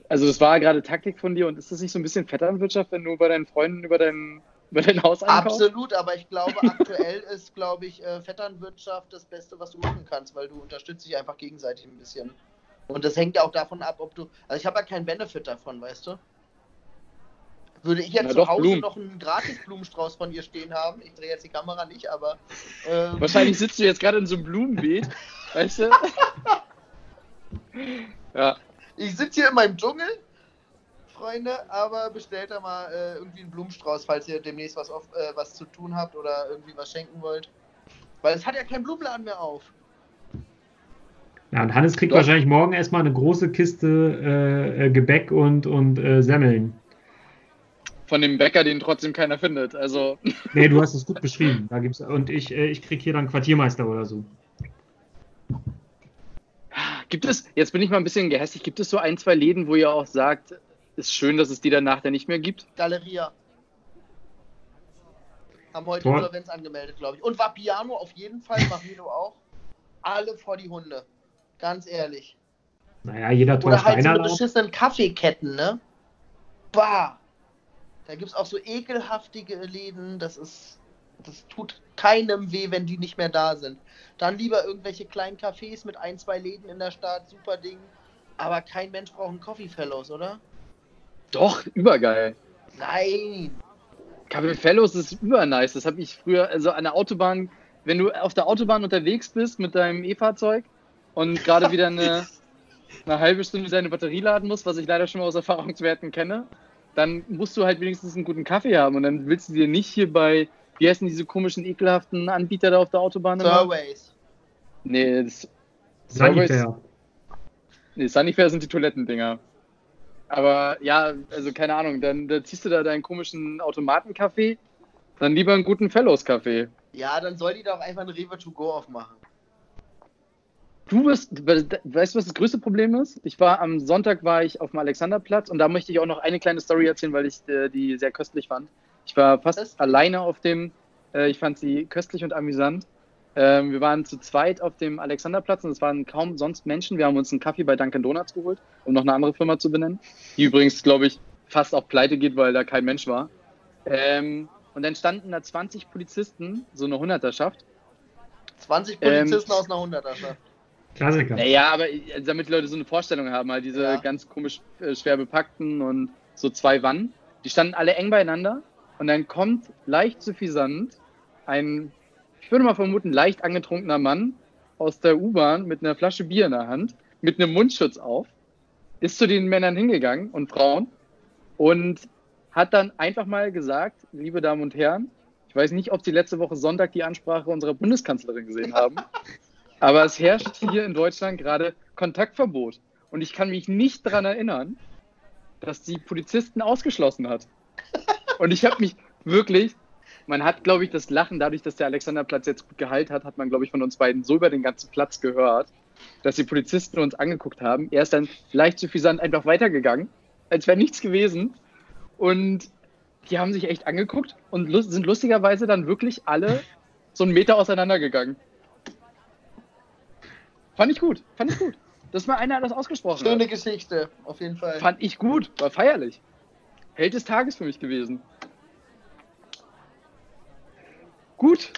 Also das war gerade Taktik von dir und ist das nicht so ein bisschen Vetternwirtschaft, wenn du bei deinen Freunden über dein, über dein Haus einkaufst? Absolut, aber ich glaube, aktuell ist, glaube ich, äh, Vetternwirtschaft das Beste, was du machen kannst, weil du unterstützt dich einfach gegenseitig ein bisschen. Und das hängt ja auch davon ab, ob du. Also ich habe ja keinen Benefit davon, weißt du? Würde ich jetzt Na zu doch, Hause Blumen. noch einen Gratis-Blumenstrauß von ihr stehen haben, ich drehe jetzt die Kamera nicht, aber. ähm, Wahrscheinlich sitzt du jetzt gerade in so einem Blumenbeet, weißt du? ja, Ich sitze hier in meinem Dschungel, Freunde, aber bestellt da mal äh, irgendwie einen Blumenstrauß, falls ihr demnächst was, auf, äh, was zu tun habt oder irgendwie was schenken wollt. Weil es hat ja kein Blumenladen mehr auf. Ja, und Hannes kriegt Doch. wahrscheinlich morgen erstmal eine große Kiste äh, äh, Gebäck und, und äh, Semmeln. Von dem Bäcker, den trotzdem keiner findet. Also, Nee, du hast es gut beschrieben. Da gibt's, und ich, äh, ich krieg hier dann Quartiermeister oder so. gibt es, jetzt bin ich mal ein bisschen gehässig, gibt es so ein, zwei Läden, wo ihr auch sagt, ist schön, dass es die danach dann nicht mehr gibt? Galeria. Haben heute Tor- Insolvenz angemeldet, glaube ich. Und Vapiano auf jeden Fall, Marino auch. Alle vor die Hunde. Ganz ehrlich. Naja, jeder Oder tauscht halt so auf. beschissenen Kaffeeketten, ne? Bah. Da gibt es auch so ekelhaftige Läden, das ist. Das tut keinem weh, wenn die nicht mehr da sind. Dann lieber irgendwelche kleinen Cafés mit ein, zwei Läden in der Stadt, super Ding. Aber kein Mensch braucht einen Coffee Fellows, oder? Doch, übergeil. Nein. Café Fellows ist übernice. Das habe ich früher, also an der Autobahn, wenn du auf der Autobahn unterwegs bist mit deinem E-Fahrzeug und gerade wieder eine, eine halbe Stunde deine Batterie laden musst, was ich leider schon mal aus Erfahrungswerten kenne, dann musst du halt wenigstens einen guten Kaffee haben und dann willst du dir nicht hier bei, wie heißen diese komischen, ekelhaften Anbieter da auf der Autobahn? Surveys. Nee, das, Sanifair. Nee, Sunnyfair sind die Toilettendinger. Aber ja, also keine Ahnung, dann, dann ziehst du da deinen komischen Automatenkaffee, dann lieber einen guten Fellows-Kaffee. Ja, dann soll die doch einfach eine Rewe to go aufmachen. Du wirst, weißt du, was das größte Problem ist? Ich war am Sonntag war ich auf dem Alexanderplatz und da möchte ich auch noch eine kleine Story erzählen, weil ich äh, die sehr köstlich fand. Ich war fast Was? alleine auf dem, äh, ich fand sie köstlich und amüsant. Ähm, wir waren zu zweit auf dem Alexanderplatz und es waren kaum sonst Menschen. Wir haben uns einen Kaffee bei Dunkin' Donuts geholt, um noch eine andere Firma zu benennen, die übrigens, glaube ich, fast auf Pleite geht, weil da kein Mensch war. Ähm, und dann standen da 20 Polizisten, so eine Hunderterschaft, 20 Ähm, Polizisten aus einer Hunderterschaft. Klassiker. Naja, aber äh, damit die Leute so eine Vorstellung haben, halt diese Ja. ganz komisch äh, schwer bepackten und so zwei Wannen, die standen alle eng beieinander und dann kommt leicht suffisant ein, ich würde mal vermuten, leicht angetrunkener Mann aus der U-Bahn mit einer Flasche Bier in der Hand, mit einem Mundschutz auf, ist zu den Männern hingegangen und Frauen und hat dann einfach mal gesagt, liebe Damen und Herren, ich weiß nicht, ob Sie letzte Woche Sonntag die Ansprache unserer Bundeskanzlerin gesehen haben. Aber es herrscht hier in Deutschland gerade Kontaktverbot. Und ich kann mich nicht daran erinnern, dass die Polizisten ausgeschlossen hat. Und ich habe mich wirklich, man hat, glaube ich, das Lachen, dadurch, dass der Alexanderplatz jetzt gut geheilt hat, hat man, glaube ich, von uns beiden so über den ganzen Platz gehört, dass die Polizisten uns angeguckt haben. Er ist dann leicht suffisant einfach weitergegangen, als wäre nichts gewesen. Und die haben sich echt angeguckt und sind lustigerweise dann wirklich alle so einen Meter auseinandergegangen. Fand ich gut, fand ich gut. Dass mal einer das ausgesprochen Schöne hat. Geschichte, auf jeden Fall. Fand ich gut, war feierlich. Held des Tages für mich gewesen. Gut.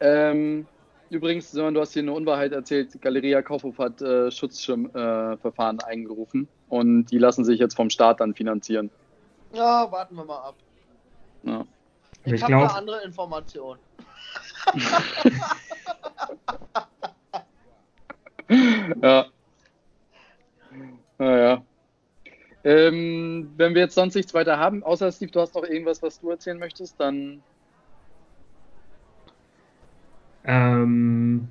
Ähm, übrigens, Sören, du hast hier eine Unwahrheit erzählt. Galeria Kaufhof hat äh, Schutzschirmverfahren äh, eingerufen und die lassen sich jetzt vom Staat dann finanzieren. Ja, warten wir mal ab. Ja. Ich, Ich habe glaub- eine andere Information. ja. Naja. Ähm, wenn wir jetzt sonst nichts weiter haben, außer Steve, du hast noch irgendwas, was du erzählen möchtest, dann Ähm,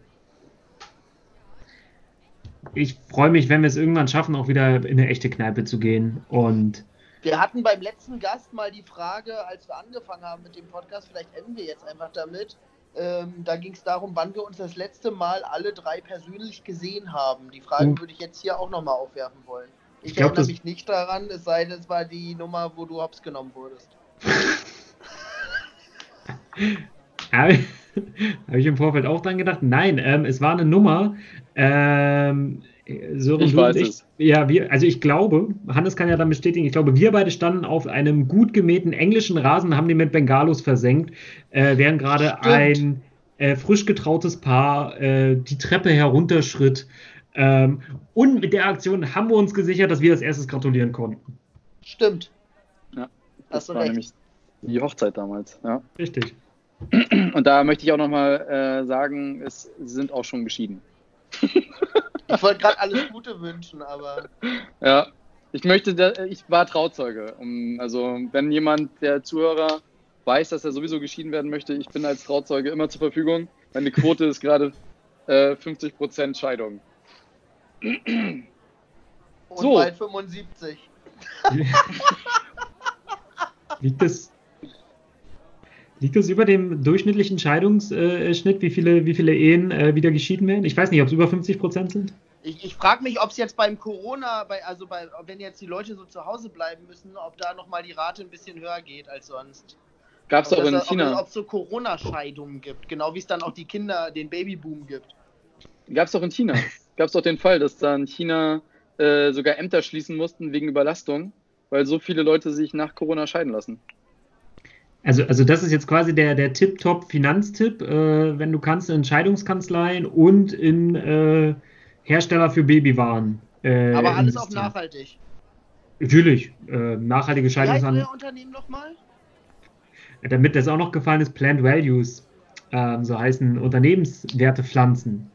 ich freue mich, wenn wir es irgendwann schaffen, auch wieder in eine echte Kneipe zu gehen. Und Wir hatten beim letzten Gast mal die Frage, als wir angefangen haben mit dem Podcast, vielleicht enden wir jetzt einfach damit. Ähm, da ging es darum, wann wir uns das letzte Mal alle drei persönlich gesehen haben. Die Frage Oh. würde ich jetzt hier auch nochmal aufwerfen wollen. Ich, Ich glaub, erinnere mich nicht daran, es sei denn, es war die Nummer, wo du hops genommen wurdest. habe hab ich im Vorfeld auch dran gedacht. Nein, ähm, es war eine Nummer. Ähm, Sören, Ich weiß es. Ja, wir, also ich glaube, Hannes kann ja dann bestätigen, ich glaube, wir beide standen auf einem gut gemähten englischen Rasen, haben den mit Bengalos versenkt, äh, während gerade ein äh, frisch getrautes Paar äh, die Treppe herunterschritt. Ähm, und mit der Aktion haben wir uns gesichert, dass wir als erstes gratulieren konnten. Stimmt. das Hast du war recht. nämlich die Hochzeit damals. Ja. Richtig. Und da möchte ich auch nochmal äh, sagen, es sind auch schon geschieden. Ich wollte gerade alles Gute wünschen, aber Ja, Ich möchte, ich war Trauzeuge. Also, wenn jemand, der Zuhörer, weiß, dass er sowieso geschieden werden möchte, ich bin als Trauzeuge immer zur Verfügung. Meine Quote ist gerade äh, 50% Scheidung. Und So. bald 75. Liegt das, liegt das über dem durchschnittlichen Scheidungsschnitt, wie viele, wie viele Ehen äh, wieder geschieden werden? Ich weiß nicht, ob es über 50 Prozent sind. Ich, ich frage mich, ob es jetzt beim Corona, bei, also bei, wenn jetzt die Leute so zu Hause bleiben müssen, ob da nochmal die Rate ein bisschen höher geht als sonst. Gab es Ob auch in es- China. Ob es so Corona-Scheidungen gibt, genau wie es dann auch die Kinder, den Babyboom gibt. Gab es doch in China. Gab es doch den Fall, dass da in China äh, sogar Ämter schließen mussten wegen Überlastung, weil so viele Leute sich nach Corona scheiden lassen. Also, also das ist jetzt quasi der, der Tip-Top-Finanztipp, äh, wenn du kannst in Scheidungskanzleien und in äh, Hersteller für Babywaren. Äh, Aber alles auch nachhaltig. Natürlich, äh, nachhaltige Wie heißt Scheidungsan euer Unternehmen nochmal? Damit das auch noch gefallen ist, Plant Values, ähm, so heißen Unternehmenswerte Pflanzen.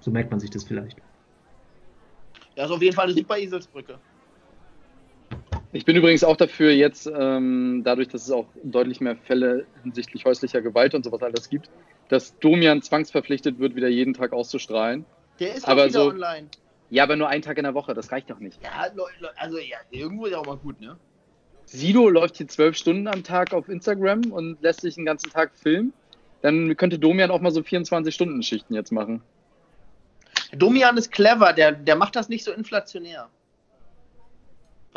So merkt man sich das vielleicht. Ja, ist auf jeden Fall eine super Eselsbrücke. Ich bin übrigens auch dafür jetzt, ähm, dadurch, dass es auch deutlich mehr Fälle hinsichtlich häuslicher Gewalt und sowas alles gibt, dass Domian zwangsverpflichtet wird, wieder jeden Tag auszustrahlen. Der ist Aber doch wieder so- online. Ja, aber nur einen Tag in der Woche, das reicht doch nicht. Ja, also ja, irgendwo ist ja auch mal gut, ne? Sido läuft hier zwölf Stunden am Tag auf Instagram und lässt sich den ganzen Tag filmen. Dann könnte Domian auch mal so 24-Stunden-Schichten jetzt machen. Domian ist clever, der, der macht das nicht so inflationär.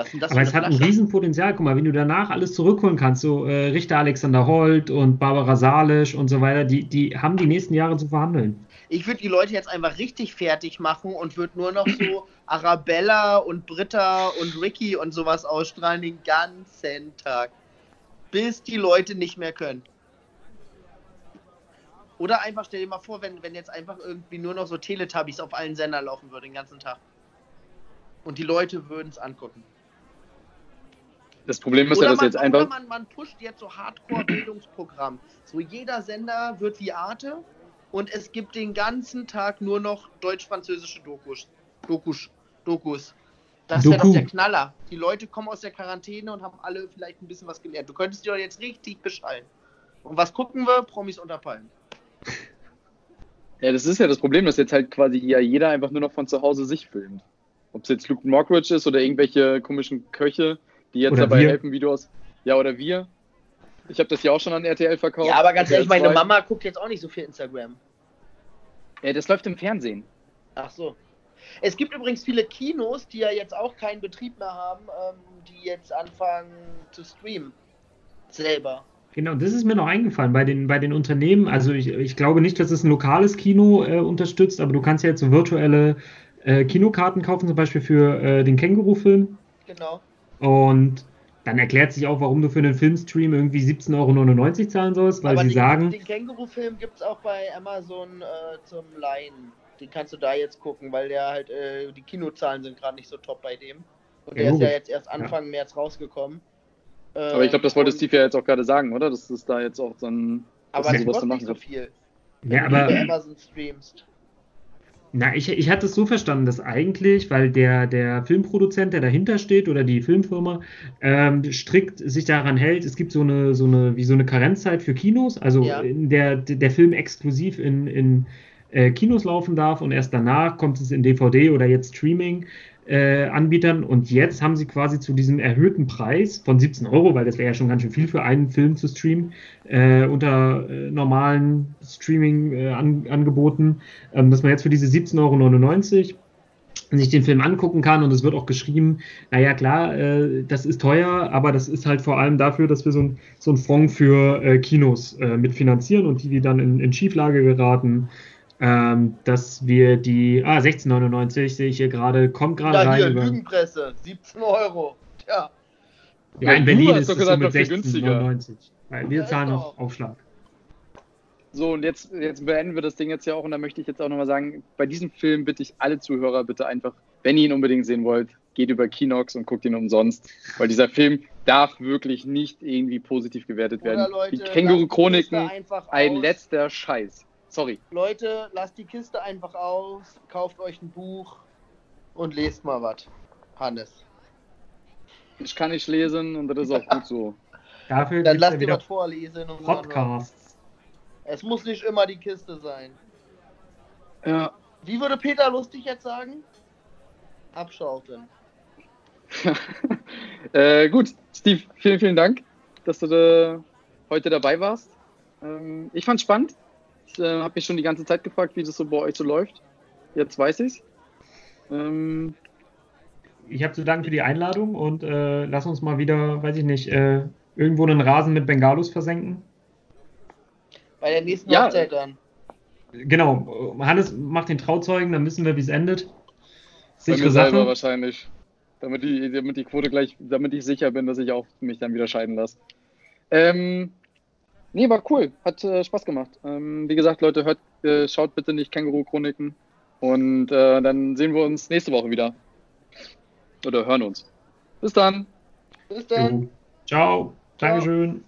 Was denn das Aber es hat ein? Riesenpotenzial. Guck mal, wenn du danach alles zurückholen kannst, so äh, Richter Alexander Holt und Barbara Salisch und so weiter, die, die haben die nächsten Jahre zu verhandeln. Ich würde die Leute jetzt einfach richtig fertig machen und würde nur noch so Arabella und Britta und Ricky und sowas ausstrahlen den ganzen Tag. Bis die Leute nicht mehr können. Oder einfach, stell dir mal vor, wenn, wenn jetzt einfach irgendwie nur noch so Teletubbies auf allen Sendern laufen würde den ganzen Tag. Und die Leute würden es angucken. Das Problem ist ja, Oder, dass man, jetzt einfach. man, man pusht jetzt so Hardcore-Bildungsprogramm. So jeder Sender wird wie Arte und es gibt den ganzen Tag nur noch deutsch-französische Dokus. Dokus. Dokus. Das wäre doch Doku. der Knaller. Die Leute kommen aus der Quarantäne und haben alle vielleicht ein bisschen was gelernt. Du könntest dir doch jetzt richtig beschallen. Und was gucken wir? Promis unter Palmen. Ja, das ist ja das Problem, dass jetzt halt quasi ja jeder einfach nur noch von zu Hause sich filmt. Ob es jetzt Luke Mockridge ist oder irgendwelche komischen Köche, die jetzt Oder dabei wir. helfen, Videos. Ja, oder wir. Ich habe das ja auch schon an RTL verkauft. Ja, aber ganz RTL ehrlich, meine 2. Mama guckt jetzt auch nicht so viel Instagram. Ja, das läuft im Fernsehen. Ach so. Es gibt übrigens viele Kinos, die ja jetzt auch keinen Betrieb mehr haben, ähm, die jetzt anfangen zu streamen. Selber. Genau, das ist mir noch eingefallen bei den, bei den Unternehmen. Also ich, ich glaube nicht, dass es ein lokales Kino äh, unterstützt, aber du kannst ja jetzt so virtuelle äh, Kinokarten kaufen, zum Beispiel für äh, den Känguru-Film. Genau. Und dann erklärt sich auch, warum du für einen Filmstream irgendwie 17,99 Euro zahlen sollst, weil Aber sie den, sagen, den Känguru-Film gibt es auch bei Amazon äh, zum Leihen. Den kannst du da jetzt gucken, weil der halt, äh, die Kinozahlen sind gerade nicht so top bei dem. Und Ja, der ist ja jetzt erst Anfang März rausgekommen. Äh, Aber ich glaube, das wollte und- Steve ja jetzt auch gerade sagen, oder? Dass es da jetzt auch so ein. Aber das kostet dann nicht machen so viel. wenn ja, du aber Amazon streamst. Na, ich, ich hatte es so verstanden, dass eigentlich, weil der, der Filmproduzent, der dahinter steht, oder die Filmfirma, ähm, strikt sich daran hält, es gibt so eine, so eine, wie so eine Karenzzeit für Kinos, also Ja. in der der Film exklusiv in, in äh, Kinos laufen darf und erst danach kommt es in DVD oder jetzt Streaming. Äh, Anbietern. Und jetzt haben sie quasi zu diesem erhöhten Preis von 17 Euro, weil das wäre ja schon ganz schön viel für einen Film zu streamen, äh, unter äh, normalen Streaming-Angeboten, ähm, dass man jetzt für diese 17,99 Euro sich den Film angucken kann. Und es wird auch geschrieben, naja klar, äh, das ist teuer, aber das ist halt vor allem dafür, dass wir so ein, so ein Fonds für äh, Kinos äh, mitfinanzieren und die, die dann in, in Schieflage geraten, ähm, dass wir die, ah, 16,99 sehe ich hier gerade, kommt gerade Ja, rein. hier, über- Lügenpresse, 17 Euro. Tja, ja, in Ja, Berlin du hast ist doch es so gesagt, mit noch viel günstiger. 16,99. Weil wir Ja, zahlen ist noch. Aufschlag. So, und jetzt, jetzt beenden wir das Ding jetzt ja auch. Und da möchte ich jetzt auch nochmal sagen: Bei diesem Film bitte ich alle Zuhörer bitte einfach, wenn ihr ihn unbedingt sehen wollt, geht über Kinox und guckt ihn umsonst. Weil dieser Film darf wirklich nicht irgendwie positiv gewertet oder werden. Leute, Die Känguru-Chroniken, ein letzter Scheiß. Sorry. Leute, lasst die Kiste einfach aus, kauft euch ein Buch und lest mal was. Hannes. Ich kann nicht lesen und das ist auch gut so. Dafür Dann gibt's lass ja dir wieder was vorlesen. Und. Podcasts. Es muss nicht immer die Kiste sein. Ja. Wie würde Peter lustig jetzt sagen? Abschalten. äh, gut, Steve, vielen, vielen Dank, dass du da heute dabei warst. Ähm, ich fand's spannend. Ich äh, habe mich schon die ganze Zeit gefragt, wie das so bei euch so läuft. Jetzt weiß ich's. Ähm, Ich habe zu danken für die Einladung und äh, lass uns mal wieder, weiß ich nicht, äh, irgendwo einen Rasen mit Bengalus versenken. Bei der nächsten Ja. Hochzeit dann. Genau, Hannes macht den Trauzeugen, dann wissen wir, wie es endet. bei Sichere mir selber Sache. wahrscheinlich. Damit die, damit die Quote gleich, damit ich sicher bin, dass ich auch mich dann wieder scheiden lasse. Ähm, nee, war cool. Hat äh, Spaß gemacht. Ähm, wie gesagt, Leute, hört, äh, schaut bitte nicht Känguru-Chroniken. Und äh, dann sehen wir uns nächste Woche wieder. Oder hören uns. Bis dann. Bis dann. Ciao. Ciao. Dankeschön.